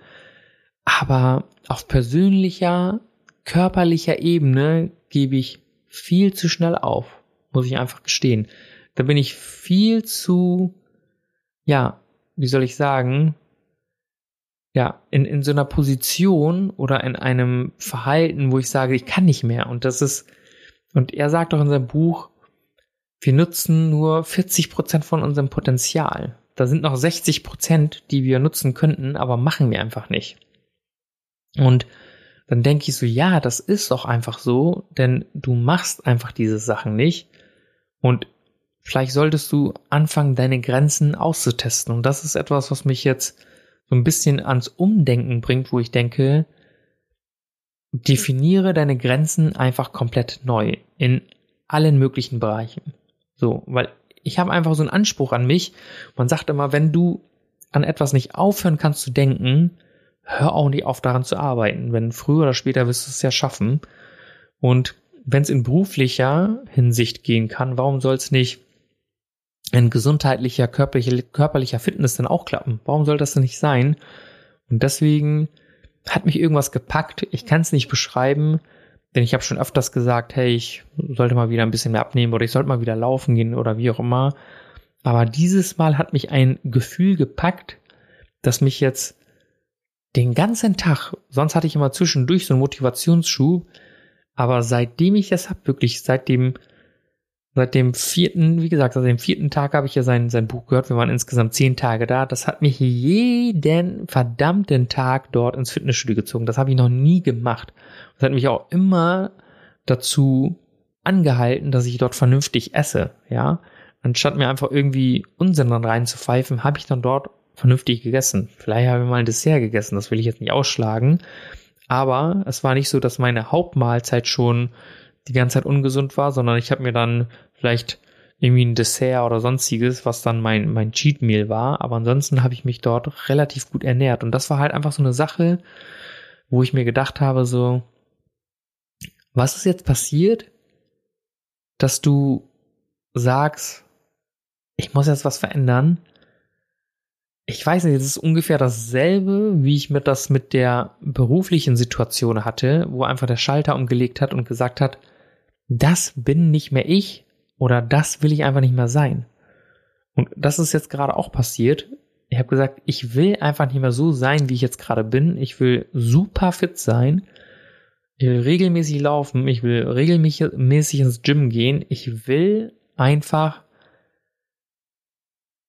Aber auf persönlicher, körperlicher Ebene gebe ich viel zu schnell auf, muss ich einfach gestehen. Da bin ich viel zu, ja, wie soll ich sagen, ja, in, in so einer Position oder in einem Verhalten, wo ich sage, ich kann nicht mehr. Und das ist, und er sagt auch in seinem Buch, wir nutzen nur 40 Prozent von unserem Potenzial. Da sind noch 60 Prozent, die wir nutzen könnten, aber machen wir einfach nicht. Und dann denke ich so, ja, das ist doch einfach so, denn du machst einfach diese Sachen nicht. Und vielleicht solltest du anfangen, deine Grenzen auszutesten. Und das ist etwas, was mich jetzt so ein bisschen ans Umdenken bringt, wo ich denke, definiere deine Grenzen einfach komplett neu in allen möglichen Bereichen. So, weil ich habe einfach so einen Anspruch an mich. Man sagt immer, wenn du an etwas nicht aufhören kannst zu denken, hör auch nicht auf daran zu arbeiten. Wenn früher oder später wirst du es ja schaffen. Und wenn es in beruflicher Hinsicht gehen kann, warum soll es nicht in gesundheitlicher, körperlicher, körperlicher Fitness dann auch klappen? Warum soll das denn nicht sein? Und deswegen hat mich irgendwas gepackt. Ich kann es nicht beschreiben, denn ich habe schon öfters gesagt, hey, ich sollte mal wieder ein bisschen mehr abnehmen oder ich sollte mal wieder laufen gehen oder wie auch immer. Aber dieses Mal hat mich ein Gefühl gepackt, das mich jetzt den ganzen Tag, sonst hatte ich immer zwischendurch so einen Motivationsschub, aber seitdem ich das habe, wirklich seit dem, seit dem vierten, wie gesagt, seit dem vierten Tag habe ich ja sein, sein Buch gehört. Wir waren insgesamt zehn Tage da. Das hat mich jeden verdammten Tag dort ins Fitnessstudio gezogen. Das habe ich noch nie gemacht. Das hat mich auch immer dazu angehalten, dass ich dort vernünftig esse, ja. Anstatt mir einfach irgendwie Unsinn dann reinzupfeifen, habe ich dann dort vernünftig gegessen. Vielleicht habe ich mal ein Dessert gegessen, das will ich jetzt nicht ausschlagen. Aber es war nicht so, dass meine Hauptmahlzeit schon die ganze Zeit ungesund war, sondern ich habe mir dann vielleicht irgendwie ein Dessert oder sonstiges, was dann mein, mein Cheat Meal war. Aber ansonsten habe ich mich dort relativ gut ernährt. Und das war halt einfach so eine Sache, wo ich mir gedacht habe, so, was ist jetzt passiert, dass du sagst, ich muss jetzt was verändern ich weiß nicht, es ist ungefähr dasselbe, wie ich mir das mit der beruflichen Situation hatte, wo einfach der Schalter umgelegt hat und gesagt hat, das bin nicht mehr ich oder das will ich einfach nicht mehr sein. Und das ist jetzt gerade auch passiert. Ich habe gesagt, ich will einfach nicht mehr so sein, wie ich jetzt gerade bin. Ich will super fit sein. Ich will regelmäßig laufen. Ich will regelmäßig ins Gym gehen. Ich will einfach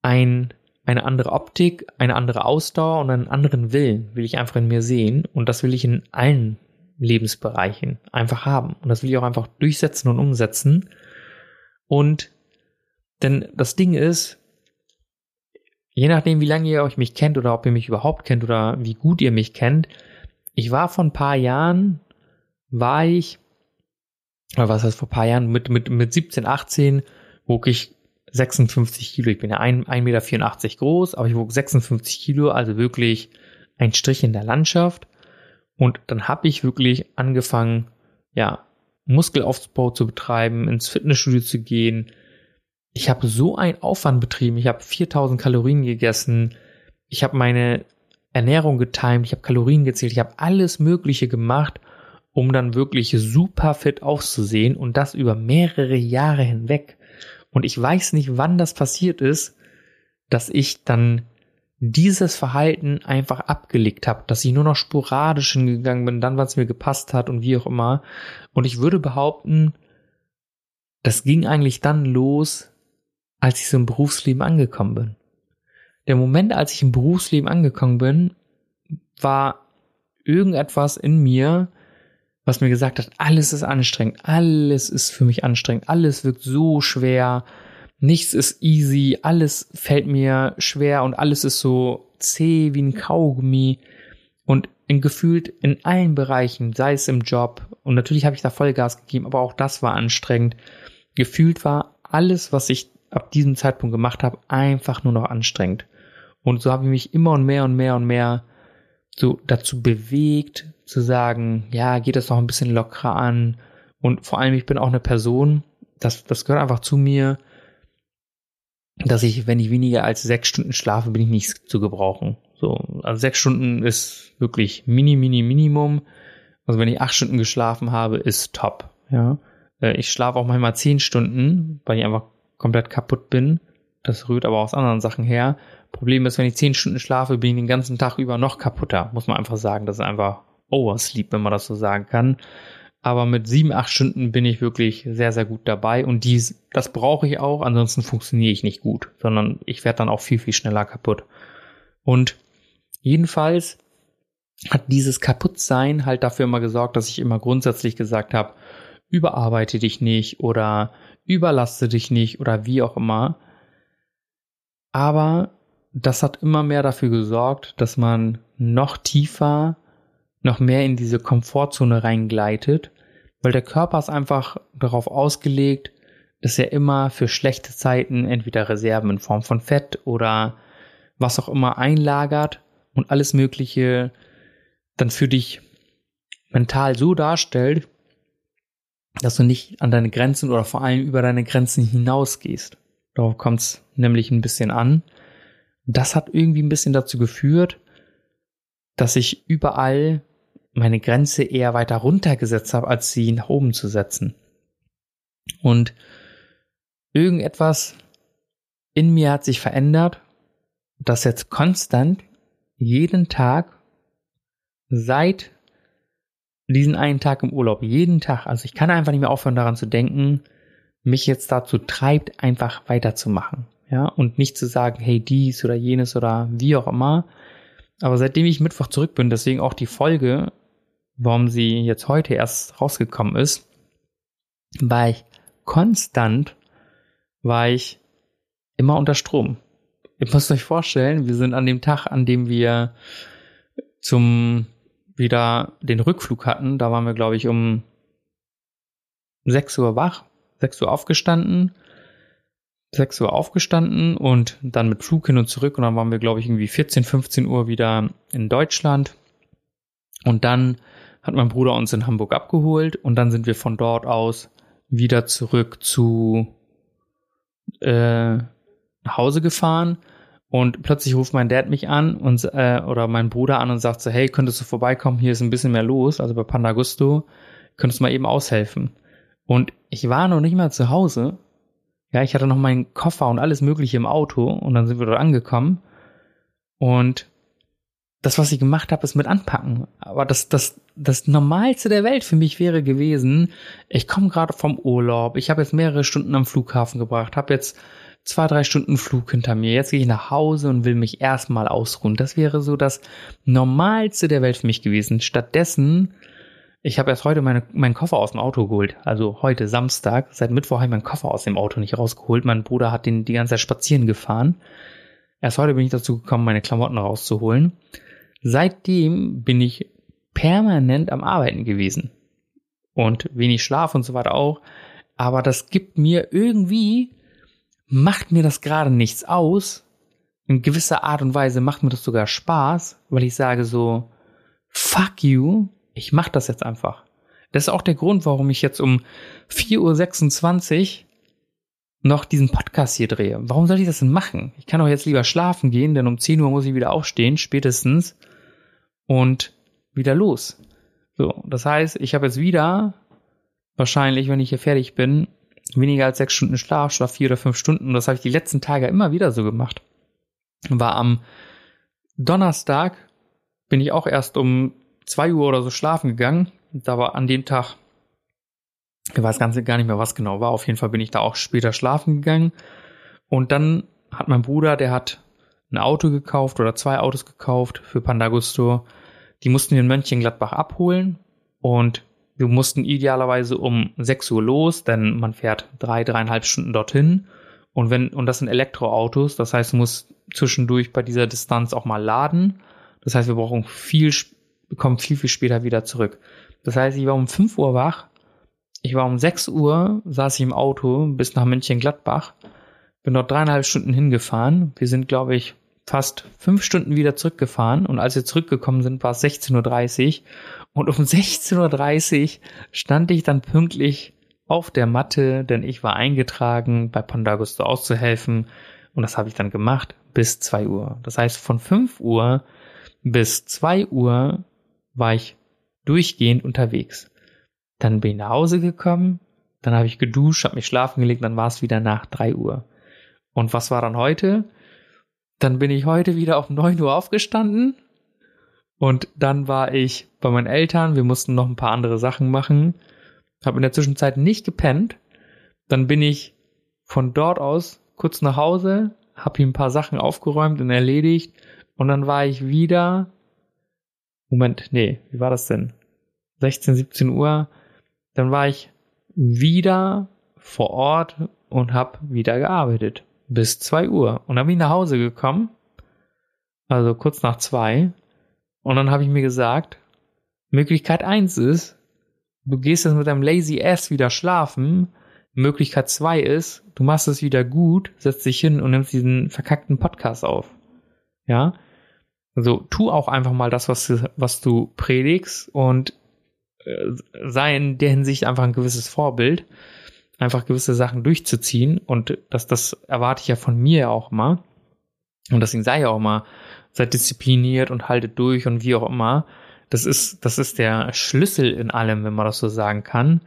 ein eine andere Optik, eine andere Ausdauer und einen anderen Willen will ich einfach in mir sehen und das will ich in allen Lebensbereichen einfach haben. Und das will ich auch einfach durchsetzen und umsetzen. Und denn das Ding ist, je nachdem wie lange ihr euch mich kennt oder ob ihr mich überhaupt kennt oder wie gut ihr mich kennt, ich war vor ein paar Jahren, war ich, oder was heißt vor ein paar Jahren, mit, mit, mit 17, 18, wog ich 56 Kilo. Ich bin ja 1,84 Meter groß, aber ich wog 56 Kilo, also wirklich ein Strich in der Landschaft. Und dann habe ich wirklich angefangen, ja, Muskelaufbau zu betreiben, ins Fitnessstudio zu gehen. Ich habe so einen Aufwand betrieben. Ich habe 4000 Kalorien gegessen. Ich habe meine Ernährung getimt. Ich habe Kalorien gezählt. Ich habe alles Mögliche gemacht, um dann wirklich super fit auszusehen und das über mehrere Jahre hinweg. Und ich weiß nicht, wann das passiert ist, dass ich dann dieses Verhalten einfach abgelegt habe, dass ich nur noch sporadisch hingegangen bin, dann, was mir gepasst hat und wie auch immer. Und ich würde behaupten, das ging eigentlich dann los, als ich so im Berufsleben angekommen bin. Der Moment, als ich im Berufsleben angekommen bin, war irgendetwas in mir, was mir gesagt hat, alles ist anstrengend, alles ist für mich anstrengend, alles wirkt so schwer, nichts ist easy, alles fällt mir schwer und alles ist so zäh wie ein Kaugummi und in gefühlt in allen Bereichen, sei es im Job und natürlich habe ich da Vollgas gegeben, aber auch das war anstrengend. Gefühlt war alles, was ich ab diesem Zeitpunkt gemacht habe, einfach nur noch anstrengend. Und so habe ich mich immer und mehr und mehr und mehr so dazu bewegt, zu sagen, ja, geht das noch ein bisschen lockerer an. Und vor allem, ich bin auch eine Person, das, das gehört einfach zu mir, dass ich, wenn ich weniger als sechs Stunden schlafe, bin ich nicht zu gebrauchen. So, also sechs Stunden ist wirklich mini, mini, Minimum. Also wenn ich acht Stunden geschlafen habe, ist top. Ja, äh, ich schlafe auch manchmal zehn Stunden, weil ich einfach komplett kaputt bin. Das rührt aber aus anderen Sachen her. Problem ist, wenn ich zehn Stunden schlafe, bin ich den ganzen Tag über noch kaputter. Muss man einfach sagen. Das ist einfach Oversleep, wenn man das so sagen kann. Aber mit sieben, acht Stunden bin ich wirklich sehr, sehr gut dabei. Und dies, das brauche ich auch. Ansonsten funktioniere ich nicht gut, sondern ich werde dann auch viel, viel schneller kaputt. Und jedenfalls hat dieses Kaputtsein halt dafür immer gesorgt, dass ich immer grundsätzlich gesagt habe, überarbeite dich nicht oder überlaste dich nicht oder wie auch immer. Aber das hat immer mehr dafür gesorgt, dass man noch tiefer, noch mehr in diese Komfortzone reingleitet, weil der Körper ist einfach darauf ausgelegt, dass er immer für schlechte Zeiten entweder Reserven in Form von Fett oder was auch immer einlagert und alles Mögliche dann für dich mental so darstellt, dass du nicht an deine Grenzen oder vor allem über deine Grenzen hinausgehst. Darauf kommt es nämlich ein bisschen an. Das hat irgendwie ein bisschen dazu geführt, dass ich überall meine Grenze eher weiter runtergesetzt habe, als sie nach oben zu setzen. Und irgendetwas in mir hat sich verändert, das jetzt konstant jeden Tag seit diesen einen Tag im Urlaub, jeden Tag, also ich kann einfach nicht mehr aufhören daran zu denken, mich jetzt dazu treibt, einfach weiterzumachen. Ja, und nicht zu sagen, hey, dies oder jenes oder wie auch immer. Aber seitdem ich Mittwoch zurück bin, deswegen auch die Folge, warum sie jetzt heute erst rausgekommen ist, war ich konstant, war ich immer unter Strom. Ihr müsst euch vorstellen, wir sind an dem Tag, an dem wir zum wieder den Rückflug hatten, da waren wir, glaube ich, um 6 Uhr wach, 6 Uhr aufgestanden, 6 Uhr aufgestanden und dann mit Flug hin und zurück und dann waren wir, glaube ich, irgendwie 14, 15 Uhr wieder in Deutschland. Und dann hat mein Bruder uns in Hamburg abgeholt und dann sind wir von dort aus wieder zurück zu äh, nach Hause gefahren und plötzlich ruft mein Dad mich an und äh, oder mein Bruder an und sagt so, hey, könntest du vorbeikommen? Hier ist ein bisschen mehr los, also bei Pandagusto, könntest du mal eben aushelfen. Und ich war noch nicht mal zu Hause. Ja, ich hatte noch meinen Koffer und alles Mögliche im Auto und dann sind wir dort angekommen. Und das, was ich gemacht habe, ist mit anpacken. Aber das, das, das Normalste der Welt für mich wäre gewesen, ich komme gerade vom Urlaub, ich habe jetzt mehrere Stunden am Flughafen gebracht, habe jetzt zwei, drei Stunden Flug hinter mir. Jetzt gehe ich nach Hause und will mich erstmal ausruhen. Das wäre so das Normalste der Welt für mich gewesen. Stattdessen, ich habe erst heute meine, meinen Koffer aus dem Auto geholt. Also heute Samstag. Seit Mittwoch habe ich meinen Koffer aus dem Auto nicht rausgeholt. Mein Bruder hat den die ganze Zeit spazieren gefahren. Erst heute bin ich dazu gekommen, meine Klamotten rauszuholen. Seitdem bin ich permanent am Arbeiten gewesen. Und wenig Schlaf und so weiter auch. Aber das gibt mir irgendwie macht mir das gerade nichts aus. In gewisser Art und Weise macht mir das sogar Spaß, weil ich sage so, fuck you, ich mach das jetzt einfach. Das ist auch der Grund, warum ich jetzt um 4.26 Uhr noch diesen Podcast hier drehe. Warum soll ich das denn machen? Ich kann doch jetzt lieber schlafen gehen, denn um 10 Uhr muss ich wieder aufstehen, spätestens, und wieder los. So, das heißt, ich habe jetzt wieder, wahrscheinlich, wenn ich hier fertig bin, weniger als sechs Stunden Schlaf, schlaf vier oder fünf Stunden. Und das habe ich die letzten Tage immer wieder so gemacht. War am Donnerstag, bin ich auch erst um zwei Uhr oder so schlafen gegangen. Da war an dem Tag, ich weiß ganz gar nicht mehr, was genau war. Auf jeden Fall bin ich da auch später schlafen gegangen. Und dann hat mein Bruder, der hat ein Auto gekauft oder zwei Autos gekauft für Pandagusto. Die mussten wir in Mönchengladbach abholen und wir mussten idealerweise um 6 Uhr los, denn man fährt drei, dreieinhalb Stunden dorthin. Und wenn, und das sind Elektroautos, das heißt, du musst zwischendurch bei dieser Distanz auch mal laden. Das heißt, wir brauchen viel, wir kommen viel, viel später wieder zurück. Das heißt, ich war um 5 Uhr wach. Ich war um 6 Uhr, saß ich im Auto bis nach Mönchengladbach. Bin dort dreieinhalb Stunden hingefahren. Wir sind, glaube ich, fast fünf Stunden wieder zurückgefahren. Und als wir zurückgekommen sind, war es 16.30 Uhr. Und um 16.30 Uhr stand ich dann pünktlich auf der Matte, denn ich war eingetragen, bei Pandagusto auszuhelfen. Und das habe ich dann gemacht bis 2 Uhr. Das heißt, von 5 Uhr bis 2 Uhr war ich durchgehend unterwegs. Dann bin ich nach Hause gekommen, dann habe ich geduscht, habe mich schlafen gelegt, dann war es wieder nach 3 Uhr. Und was war dann heute? Dann bin ich heute wieder auf 9 Uhr aufgestanden und dann war ich bei meinen Eltern, wir mussten noch ein paar andere Sachen machen, habe in der Zwischenzeit nicht gepennt, dann bin ich von dort aus kurz nach Hause, habe ihm ein paar Sachen aufgeräumt und erledigt und dann war ich wieder Moment, nee, wie war das denn? 16, 17 Uhr. Dann war ich wieder vor Ort und habe wieder gearbeitet. Bis 2 Uhr. Und dann bin ich nach Hause gekommen. Also kurz nach zwei. Und dann habe ich mir gesagt, Möglichkeit 1 ist, du gehst jetzt mit deinem Lazy Ass wieder schlafen. Möglichkeit 2 ist, du machst es wieder gut, setzt dich hin und nimmst diesen verkackten Podcast auf. Ja. Also tu auch einfach mal das, was du, was du predigst und äh, sei in der Hinsicht einfach ein gewisses Vorbild, einfach gewisse Sachen durchzuziehen und das, das erwarte ich ja von mir auch immer. Und deswegen sei ja auch mal, seid diszipliniert und haltet durch und wie auch immer. Das ist, das ist der Schlüssel in allem, wenn man das so sagen kann.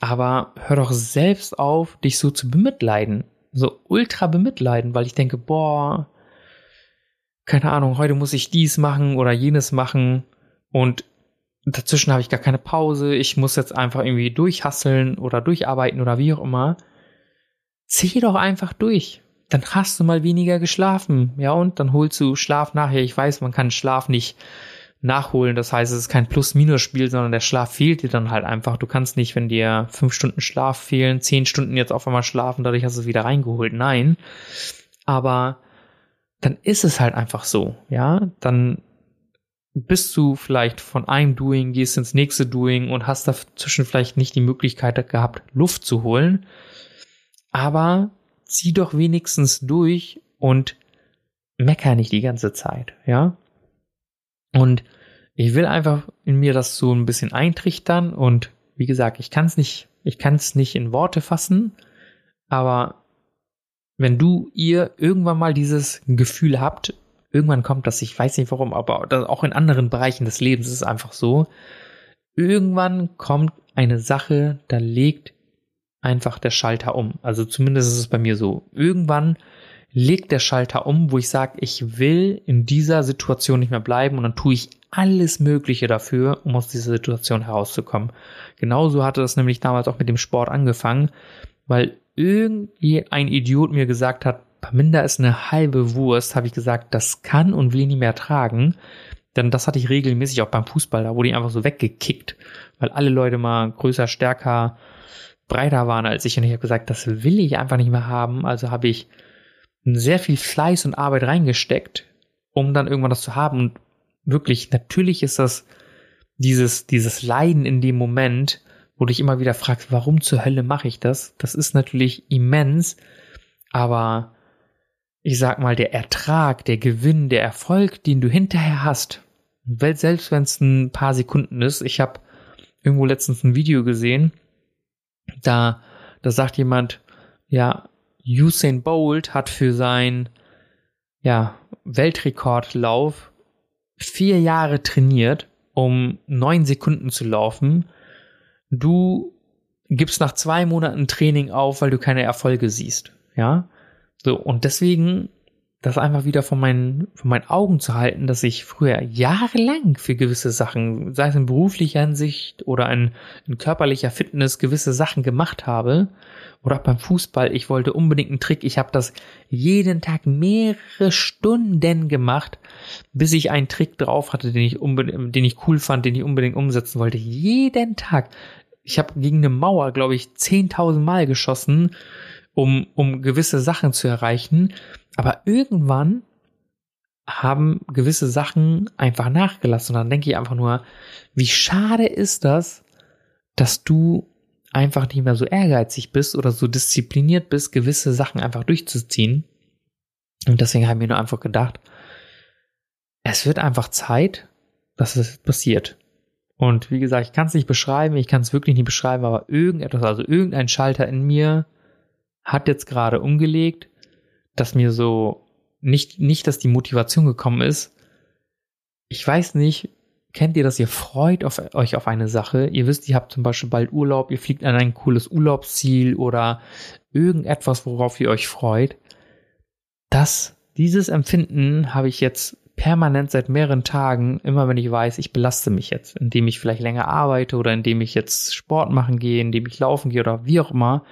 Aber hör doch selbst auf, dich so zu bemitleiden. So ultra bemitleiden, weil ich denke, boah, keine Ahnung, heute muss ich dies machen oder jenes machen und dazwischen habe ich gar keine Pause, ich muss jetzt einfach irgendwie durchhasseln oder durcharbeiten oder wie auch immer. Zieh doch einfach durch. Dann hast du mal weniger geschlafen, ja, und dann holst du Schlaf nachher. Ich weiß, man kann Schlaf nicht nachholen. Das heißt, es ist kein Plus-Minus-Spiel, sondern der Schlaf fehlt dir dann halt einfach. Du kannst nicht, wenn dir fünf Stunden Schlaf fehlen, zehn Stunden jetzt auf einmal schlafen, dadurch hast du es wieder reingeholt. Nein. Aber dann ist es halt einfach so, ja, dann bist du vielleicht von einem Doing, gehst ins nächste Doing und hast dazwischen vielleicht nicht die Möglichkeit gehabt, Luft zu holen. Aber zieh doch wenigstens durch und mecker nicht die ganze Zeit, ja. Und ich will einfach in mir das so ein bisschen eintrichtern und wie gesagt, ich kann es nicht, ich kann es nicht in Worte fassen, aber wenn du ihr irgendwann mal dieses Gefühl habt, irgendwann kommt das, ich weiß nicht warum, aber auch in anderen Bereichen des Lebens ist es einfach so, irgendwann kommt eine Sache, da legt einfach der Schalter um. Also zumindest ist es bei mir so. Irgendwann legt der Schalter um, wo ich sage, ich will in dieser Situation nicht mehr bleiben und dann tue ich alles Mögliche dafür, um aus dieser Situation herauszukommen. Genauso hatte das nämlich damals auch mit dem Sport angefangen, weil irgendwie ein Idiot mir gesagt hat, Paminda ist eine halbe Wurst, habe ich gesagt, das kann und will ich nicht mehr tragen. Denn das hatte ich regelmäßig auch beim Fußball, da wurde ich einfach so weggekickt, weil alle Leute mal größer, stärker, breiter waren als ich. Und ich habe gesagt, das will ich einfach nicht mehr haben. Also habe ich sehr viel Fleiß und Arbeit reingesteckt, um dann irgendwann das zu haben. Und wirklich, natürlich ist das dieses, dieses Leiden in dem Moment, wo du dich immer wieder fragst, warum zur Hölle mache ich das? Das ist natürlich immens, aber ich sag mal, der Ertrag, der Gewinn, der Erfolg, den du hinterher hast, selbst wenn es ein paar Sekunden ist, ich habe irgendwo letztens ein Video gesehen, da, da sagt jemand, ja, Usain Bolt hat für sein ja, Weltrekordlauf vier Jahre trainiert, um neun Sekunden zu laufen du gibst nach zwei Monaten Training auf, weil du keine Erfolge siehst. Ja. So, und deswegen das einfach wieder von meinen, von meinen Augen zu halten, dass ich früher jahrelang für gewisse Sachen, sei es in beruflicher Hinsicht oder in, in körperlicher Fitness, gewisse Sachen gemacht habe. Oder auch beim Fußball, ich wollte unbedingt einen Trick. Ich habe das jeden Tag mehrere Stunden gemacht, bis ich einen Trick drauf hatte, den ich unbedingt, den ich cool fand, den ich unbedingt umsetzen wollte. Jeden Tag. Ich habe gegen eine Mauer, glaube ich, 10.000 Mal geschossen um, um gewisse Sachen zu erreichen. Aber irgendwann haben gewisse Sachen einfach nachgelassen. Und dann denke ich einfach nur, wie schade ist das, dass du einfach nicht mehr so ehrgeizig bist oder so diszipliniert bist, gewisse Sachen einfach durchzuziehen. Und deswegen habe ich mir nur einfach gedacht, es wird einfach Zeit, dass es passiert. Und wie gesagt, ich kann es nicht beschreiben, ich kann es wirklich nicht beschreiben, aber irgendetwas, also irgendein Schalter in mir hat jetzt gerade umgelegt, dass mir so nicht, nicht, dass die Motivation gekommen ist. Ich weiß nicht, kennt ihr das? Ihr freut auf, euch auf eine Sache. Ihr wisst, ihr habt zum Beispiel bald Urlaub, ihr fliegt an ein cooles Urlaubsziel oder irgendetwas, worauf ihr euch freut. Das, dieses Empfinden habe ich jetzt permanent seit mehreren Tagen, immer wenn ich weiß, ich belaste mich jetzt, indem ich vielleicht länger arbeite oder indem ich jetzt Sport machen gehe, indem ich laufen gehe oder wie auch immer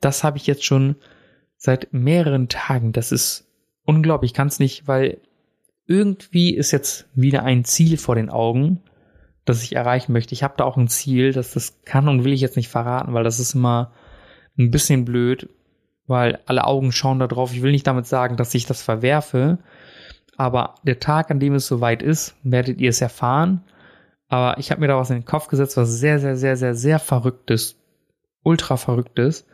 das habe ich jetzt schon seit mehreren Tagen. Das ist unglaublich. Ich kann es nicht, weil irgendwie ist jetzt wieder ein Ziel vor den Augen, das ich erreichen möchte. Ich habe da auch ein Ziel, dass das kann und will ich jetzt nicht verraten, weil das ist immer ein bisschen blöd, weil alle Augen schauen da drauf. Ich will nicht damit sagen, dass ich das verwerfe, aber der Tag, an dem es soweit ist, werdet ihr es erfahren. Aber ich habe mir da was in den Kopf gesetzt, was sehr, sehr, sehr, sehr, sehr verrücktes, ultra verrücktes.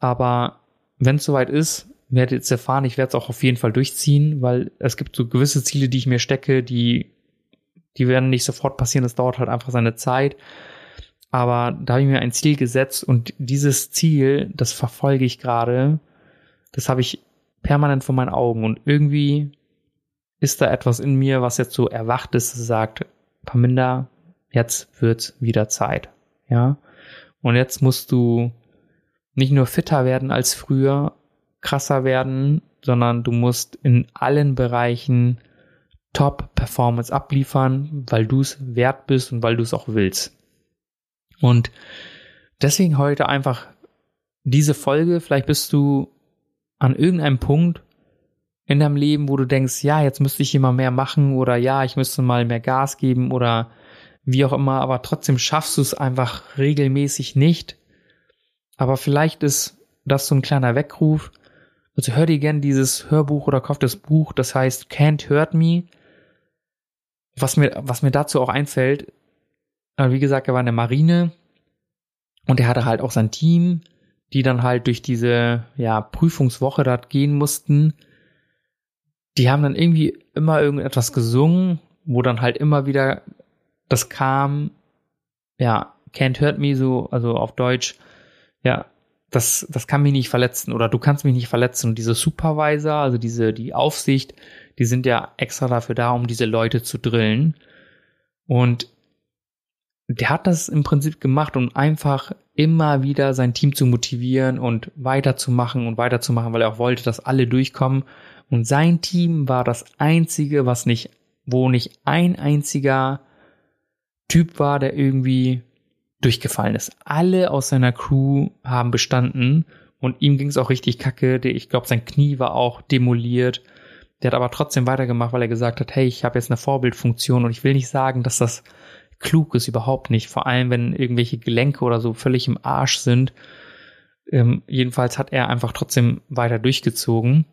Aber wenn es soweit ist, werdet ihr es erfahren. Ich werde es auch auf jeden Fall durchziehen, weil es gibt so gewisse Ziele, die ich mir stecke, die, die werden nicht sofort passieren. Das dauert halt einfach seine Zeit. Aber da habe ich mir ein Ziel gesetzt und dieses Ziel, das verfolge ich gerade. Das habe ich permanent vor meinen Augen und irgendwie ist da etwas in mir, was jetzt so erwacht ist, sagt, Paminda, jetzt wird's wieder Zeit. Ja. Und jetzt musst du nicht nur fitter werden als früher, krasser werden, sondern du musst in allen Bereichen Top-Performance abliefern, weil du es wert bist und weil du es auch willst. Und deswegen heute einfach diese Folge. Vielleicht bist du an irgendeinem Punkt in deinem Leben, wo du denkst, ja, jetzt müsste ich immer mehr machen oder ja, ich müsste mal mehr Gas geben oder wie auch immer, aber trotzdem schaffst du es einfach regelmäßig nicht aber vielleicht ist das so ein kleiner Weckruf. Also hör dir gern dieses Hörbuch oder kauf das Buch, das heißt Can't Hurt Me. Was mir, was mir dazu auch einfällt, äh, wie gesagt, er war in der Marine und er hatte halt auch sein Team, die dann halt durch diese ja, Prüfungswoche dort gehen mussten. Die haben dann irgendwie immer irgendetwas gesungen, wo dann halt immer wieder das kam, ja, Can't Hurt Me, so, also auf Deutsch, ja, das, das kann mich nicht verletzen oder du kannst mich nicht verletzen. Und diese Supervisor, also diese, die Aufsicht, die sind ja extra dafür da, um diese Leute zu drillen. Und der hat das im Prinzip gemacht, um einfach immer wieder sein Team zu motivieren und weiterzumachen und weiterzumachen, weil er auch wollte, dass alle durchkommen. Und sein Team war das einzige, was nicht, wo nicht ein einziger Typ war, der irgendwie durchgefallen ist. Alle aus seiner Crew haben bestanden und ihm ging es auch richtig kacke. Ich glaube, sein Knie war auch demoliert. Der hat aber trotzdem weitergemacht, weil er gesagt hat, hey, ich habe jetzt eine Vorbildfunktion und ich will nicht sagen, dass das klug ist, überhaupt nicht. Vor allem, wenn irgendwelche Gelenke oder so völlig im Arsch sind. Ähm, jedenfalls hat er einfach trotzdem weiter durchgezogen.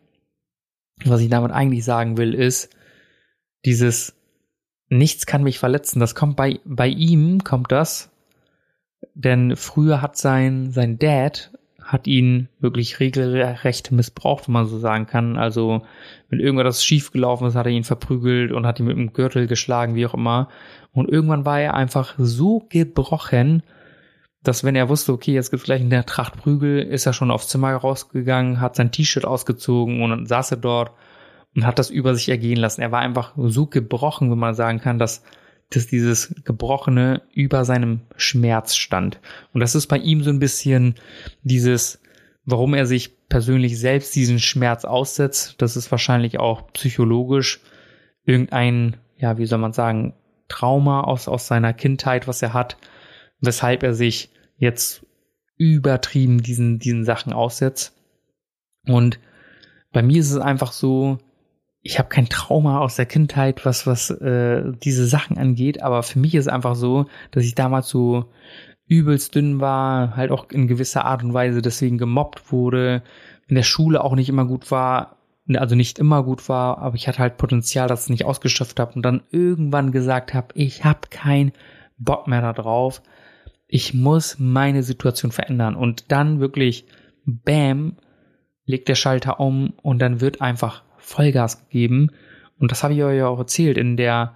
Was ich damit eigentlich sagen will, ist, dieses Nichts kann mich verletzen. Das kommt bei, bei ihm, kommt das, denn früher hat sein, sein Dad hat ihn wirklich regelrecht missbraucht, wenn man so sagen kann. Also, wenn irgendwas schiefgelaufen ist, hat er ihn verprügelt und hat ihn mit dem Gürtel geschlagen, wie auch immer. Und irgendwann war er einfach so gebrochen, dass wenn er wusste, okay, jetzt gibt gleich eine Tracht Prügel, ist er schon aufs Zimmer rausgegangen, hat sein T-Shirt ausgezogen und dann saß er dort und hat das über sich ergehen lassen. Er war einfach so gebrochen, wenn man sagen kann, dass dass dieses Gebrochene über seinem Schmerz stand. Und das ist bei ihm so ein bisschen dieses, warum er sich persönlich selbst diesen Schmerz aussetzt. Das ist wahrscheinlich auch psychologisch irgendein, ja, wie soll man sagen, Trauma aus, aus seiner Kindheit, was er hat, weshalb er sich jetzt übertrieben diesen, diesen Sachen aussetzt. Und bei mir ist es einfach so, ich habe kein Trauma aus der Kindheit, was was äh, diese Sachen angeht, aber für mich ist es einfach so, dass ich damals so übelst dünn war, halt auch in gewisser Art und Weise deswegen gemobbt wurde, in der Schule auch nicht immer gut war, also nicht immer gut war, aber ich hatte halt Potenzial, dass ich nicht ausgeschöpft habe und dann irgendwann gesagt habe, ich habe keinen Bock mehr da drauf. Ich muss meine Situation verändern und dann wirklich bam legt der Schalter um und dann wird einfach Vollgas gegeben. Und das habe ich euch ja auch erzählt in der,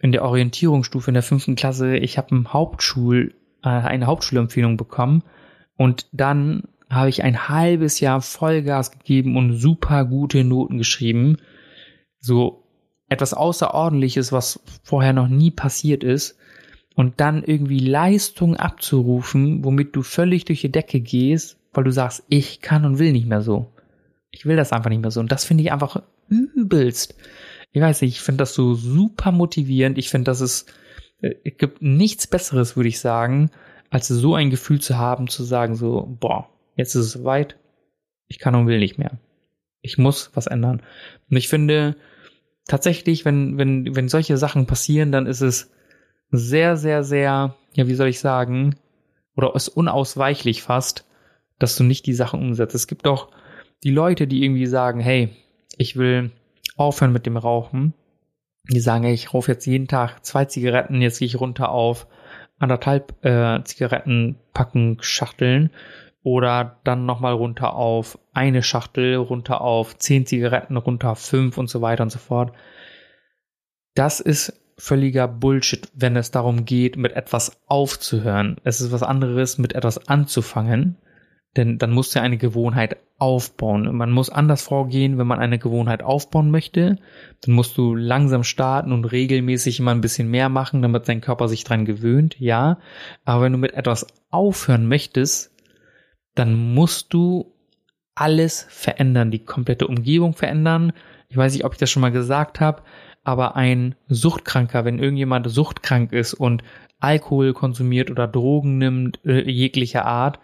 in der Orientierungsstufe in der fünften Klasse. Ich habe ein Hauptschul, äh, eine Hauptschulempfehlung bekommen und dann habe ich ein halbes Jahr Vollgas gegeben und super gute Noten geschrieben. So etwas Außerordentliches, was vorher noch nie passiert ist. Und dann irgendwie Leistung abzurufen, womit du völlig durch die Decke gehst, weil du sagst, ich kann und will nicht mehr so. Ich will das einfach nicht mehr so. Und das finde ich einfach übelst. Ich weiß nicht, ich finde das so super motivierend. Ich finde, dass es, äh, es gibt nichts Besseres, würde ich sagen, als so ein Gefühl zu haben, zu sagen so, boah, jetzt ist es soweit. Ich kann und will nicht mehr. Ich muss was ändern. Und ich finde, tatsächlich, wenn, wenn, wenn solche Sachen passieren, dann ist es sehr, sehr, sehr, ja, wie soll ich sagen, oder ist unausweichlich fast, dass du nicht die Sachen umsetzt. Es gibt auch die Leute, die irgendwie sagen, hey, ich will aufhören mit dem Rauchen, die sagen, hey, ich rauche jetzt jeden Tag zwei Zigaretten, jetzt gehe ich runter auf anderthalb äh, Zigarettenpacken Schachteln oder dann nochmal runter auf eine Schachtel, runter auf zehn Zigaretten, runter auf fünf und so weiter und so fort. Das ist völliger Bullshit, wenn es darum geht, mit etwas aufzuhören. Es ist was anderes, mit etwas anzufangen. Denn dann musst du eine Gewohnheit aufbauen. Man muss anders vorgehen, wenn man eine Gewohnheit aufbauen möchte. Dann musst du langsam starten und regelmäßig immer ein bisschen mehr machen, damit dein Körper sich dran gewöhnt, ja. Aber wenn du mit etwas aufhören möchtest, dann musst du alles verändern, die komplette Umgebung verändern. Ich weiß nicht, ob ich das schon mal gesagt habe, aber ein Suchtkranker, wenn irgendjemand suchtkrank ist und Alkohol konsumiert oder Drogen nimmt, äh, jeglicher Art,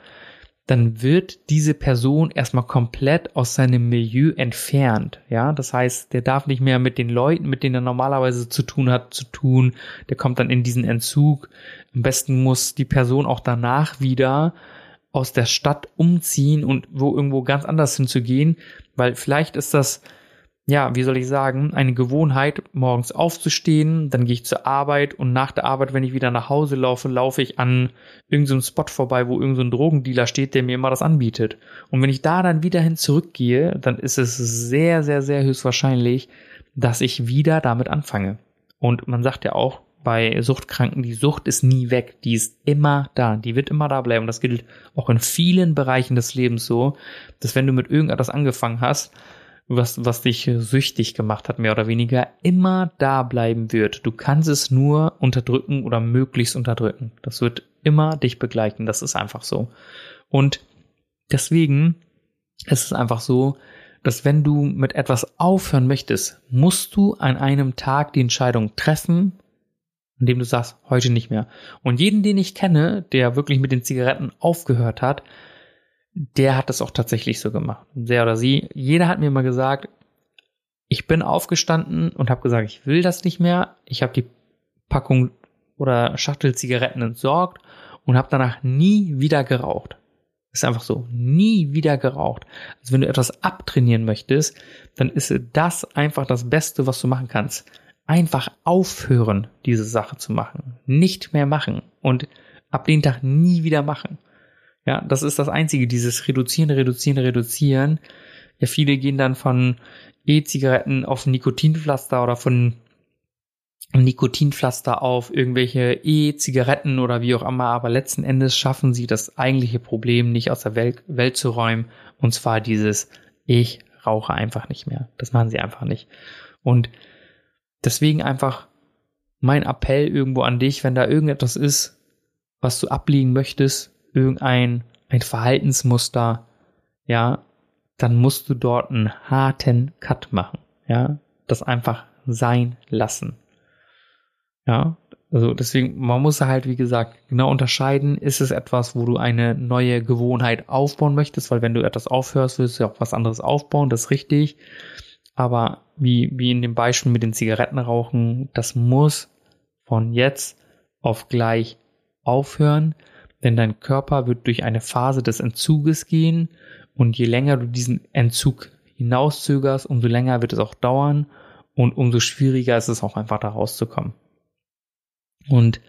dann wird diese Person erstmal komplett aus seinem Milieu entfernt. Ja, das heißt, der darf nicht mehr mit den Leuten, mit denen er normalerweise zu tun hat, zu tun. Der kommt dann in diesen Entzug. Am besten muss die Person auch danach wieder aus der Stadt umziehen und wo irgendwo ganz anders hinzugehen, weil vielleicht ist das ja, wie soll ich sagen, eine Gewohnheit, morgens aufzustehen, dann gehe ich zur Arbeit und nach der Arbeit, wenn ich wieder nach Hause laufe, laufe ich an irgendeinem Spot vorbei, wo irgendein so Drogendealer steht, der mir immer das anbietet. Und wenn ich da dann wieder hin zurückgehe, dann ist es sehr, sehr, sehr höchstwahrscheinlich, dass ich wieder damit anfange. Und man sagt ja auch bei Suchtkranken, die Sucht ist nie weg, die ist immer da, die wird immer da bleiben. Das gilt auch in vielen Bereichen des Lebens so, dass wenn du mit irgendetwas angefangen hast, was, was dich süchtig gemacht hat, mehr oder weniger, immer da bleiben wird. Du kannst es nur unterdrücken oder möglichst unterdrücken. Das wird immer dich begleiten. Das ist einfach so. Und deswegen ist es einfach so, dass wenn du mit etwas aufhören möchtest, musst du an einem Tag die Entscheidung treffen, an dem du sagst, heute nicht mehr. Und jeden, den ich kenne, der wirklich mit den Zigaretten aufgehört hat, der hat das auch tatsächlich so gemacht. Der oder sie. Jeder hat mir mal gesagt, ich bin aufgestanden und habe gesagt, ich will das nicht mehr. Ich habe die Packung oder Schachtel Zigaretten entsorgt und habe danach nie wieder geraucht. Ist einfach so, nie wieder geraucht. Also wenn du etwas abtrainieren möchtest, dann ist das einfach das Beste, was du machen kannst. Einfach aufhören, diese Sache zu machen. Nicht mehr machen und ab den Tag nie wieder machen. Ja, das ist das Einzige, dieses Reduzieren, Reduzieren, Reduzieren. Ja, viele gehen dann von E-Zigaretten auf Nikotinpflaster oder von Nikotinpflaster auf irgendwelche E-Zigaretten oder wie auch immer, aber letzten Endes schaffen sie das eigentliche Problem nicht aus der Welt, Welt zu räumen, und zwar dieses Ich rauche einfach nicht mehr. Das machen sie einfach nicht. Und deswegen einfach mein Appell irgendwo an dich, wenn da irgendetwas ist, was du ablegen möchtest, irgendein ein Verhaltensmuster, ja, dann musst du dort einen harten Cut machen. Ja, das einfach sein lassen. Ja, also deswegen, man muss halt, wie gesagt, genau unterscheiden, ist es etwas, wo du eine neue Gewohnheit aufbauen möchtest, weil wenn du etwas aufhörst, willst du ja auch was anderes aufbauen, das ist richtig. Aber wie, wie in dem Beispiel mit den Zigarettenrauchen, das muss von jetzt auf gleich aufhören, denn dein Körper wird durch eine Phase des Entzuges gehen und je länger du diesen Entzug hinauszögerst, umso länger wird es auch dauern und umso schwieriger ist es auch einfach da rauszukommen. Und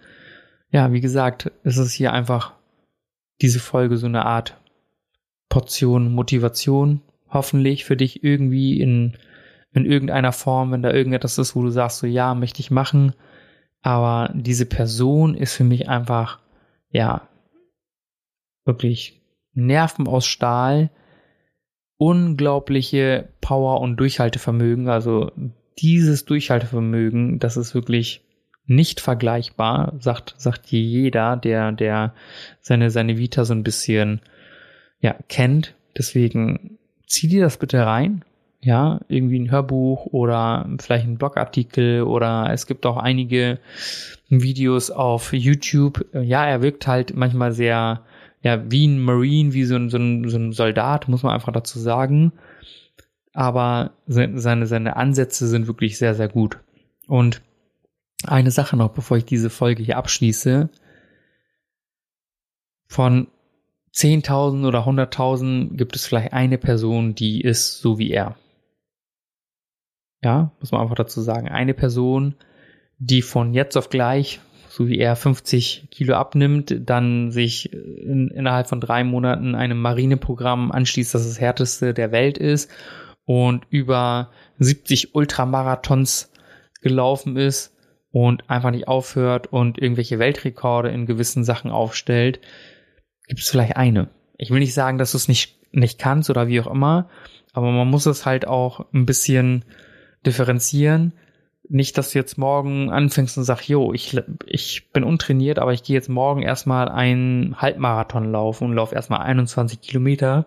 ja, wie gesagt, es ist hier einfach diese Folge so eine Art Portion Motivation, hoffentlich für dich irgendwie in, in irgendeiner Form, wenn da irgendetwas ist, wo du sagst, so ja, möchte ich machen. Aber diese Person ist für mich einfach, ja, wirklich Nerven aus Stahl, unglaubliche Power und Durchhaltevermögen. Also dieses Durchhaltevermögen, das ist wirklich nicht vergleichbar, sagt, sagt jeder, der, der seine, seine Vita so ein bisschen, ja, kennt. Deswegen zieh dir das bitte rein. Ja, irgendwie ein Hörbuch oder vielleicht ein Blogartikel oder es gibt auch einige Videos auf YouTube. Ja, er wirkt halt manchmal sehr, ja, wie ein Marine, wie so ein, so ein, so ein Soldat, muss man einfach dazu sagen. Aber seine, seine Ansätze sind wirklich sehr, sehr gut. Und eine Sache noch, bevor ich diese Folge hier abschließe. Von 10.000 oder 100.000 gibt es vielleicht eine Person, die ist so wie er. Ja, muss man einfach dazu sagen. Eine Person, die von jetzt auf gleich, so wie er 50 Kilo abnimmt, dann sich in, innerhalb von drei Monaten einem Marineprogramm anschließt, das das härteste der Welt ist und über 70 Ultramarathons gelaufen ist und einfach nicht aufhört und irgendwelche Weltrekorde in gewissen Sachen aufstellt, gibt es vielleicht eine. Ich will nicht sagen, dass du es nicht, nicht kannst oder wie auch immer, aber man muss es halt auch ein bisschen differenzieren. Nicht, dass du jetzt morgen anfängst und sagst, jo, ich, ich bin untrainiert, aber ich gehe jetzt morgen erstmal einen Halbmarathon laufen und laufe erstmal 21 Kilometer.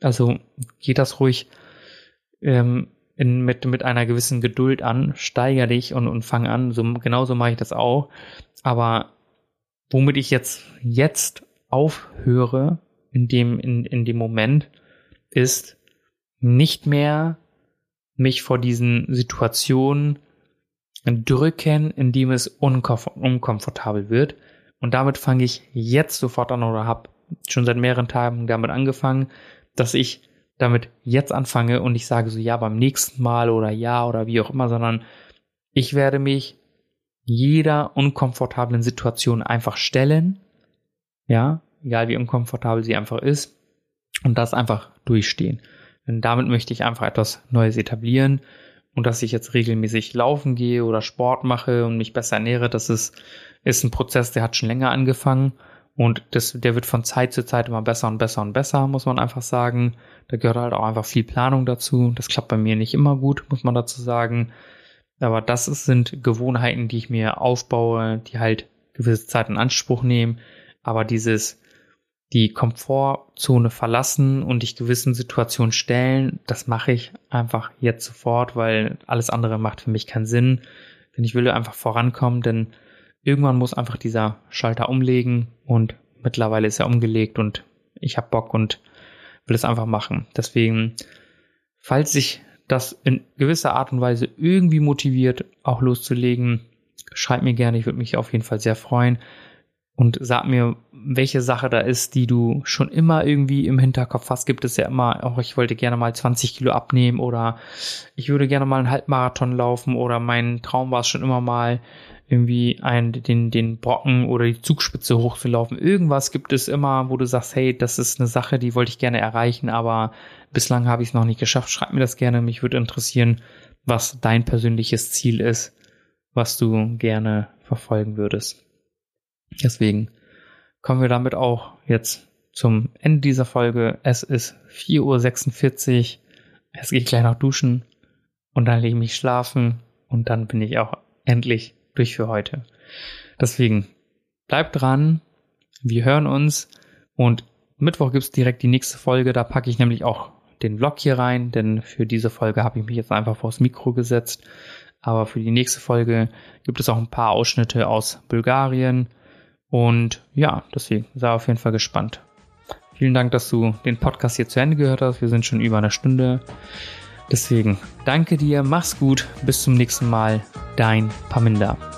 Also geht das ruhig ähm, in, mit, mit einer gewissen Geduld an, steiger dich und, und fang an. So, genauso mache ich das auch. Aber womit ich jetzt, jetzt aufhöre, in dem, in, in dem Moment, ist nicht mehr mich vor diesen Situationen drücken, in dem es unkomfortabel wird. Und damit fange ich jetzt sofort an oder habe schon seit mehreren Tagen damit angefangen, dass ich damit jetzt anfange und ich sage so, ja, beim nächsten Mal oder ja oder wie auch immer, sondern ich werde mich jeder unkomfortablen Situation einfach stellen. Ja, egal wie unkomfortabel sie einfach ist. Und das einfach durchstehen. Denn damit möchte ich einfach etwas Neues etablieren. Und dass ich jetzt regelmäßig laufen gehe oder Sport mache und mich besser ernähre, das ist, ist ein Prozess, der hat schon länger angefangen. Und das, der wird von Zeit zu Zeit immer besser und besser und besser, muss man einfach sagen. Da gehört halt auch einfach viel Planung dazu. Das klappt bei mir nicht immer gut, muss man dazu sagen. Aber das sind Gewohnheiten, die ich mir aufbaue, die halt gewisse Zeit in Anspruch nehmen. Aber dieses, die Komfortzone verlassen und dich gewissen Situationen stellen, das mache ich einfach jetzt sofort, weil alles andere macht für mich keinen Sinn. Denn ich will einfach vorankommen, denn irgendwann muss einfach dieser Schalter umlegen und mittlerweile ist er umgelegt und ich habe Bock und will es einfach machen. Deswegen, falls sich das in gewisser Art und Weise irgendwie motiviert, auch loszulegen, schreib mir gerne, ich würde mich auf jeden Fall sehr freuen und sag mir, welche Sache da ist, die du schon immer irgendwie im Hinterkopf hast. Gibt es ja immer, auch ich wollte gerne mal 20 Kilo abnehmen oder ich würde gerne mal einen Halbmarathon laufen oder mein Traum war es schon immer mal, irgendwie einen, den, den Brocken oder die Zugspitze hochzulaufen. Irgendwas gibt es immer, wo du sagst, hey, das ist eine Sache, die wollte ich gerne erreichen, aber bislang habe ich es noch nicht geschafft. Schreib mir das gerne. Mich würde interessieren, was dein persönliches Ziel ist, was du gerne verfolgen würdest. Deswegen kommen wir damit auch jetzt zum Ende dieser Folge. Es ist 4.46 Uhr. Es geht gleich noch duschen und dann lege ich mich schlafen und dann bin ich auch endlich durch für heute. Deswegen bleibt dran. Wir hören uns und Mittwoch gibt's direkt die nächste Folge. Da packe ich nämlich auch den Vlog hier rein, denn für diese Folge habe ich mich jetzt einfach vors Mikro gesetzt. Aber für die nächste Folge gibt es auch ein paar Ausschnitte aus Bulgarien. Und ja, deswegen sei auf jeden Fall gespannt. Vielen Dank, dass du den Podcast hier zu Ende gehört hast. Wir sind schon über eine Stunde. Deswegen danke dir, mach's gut, bis zum nächsten Mal. Dein Paminda.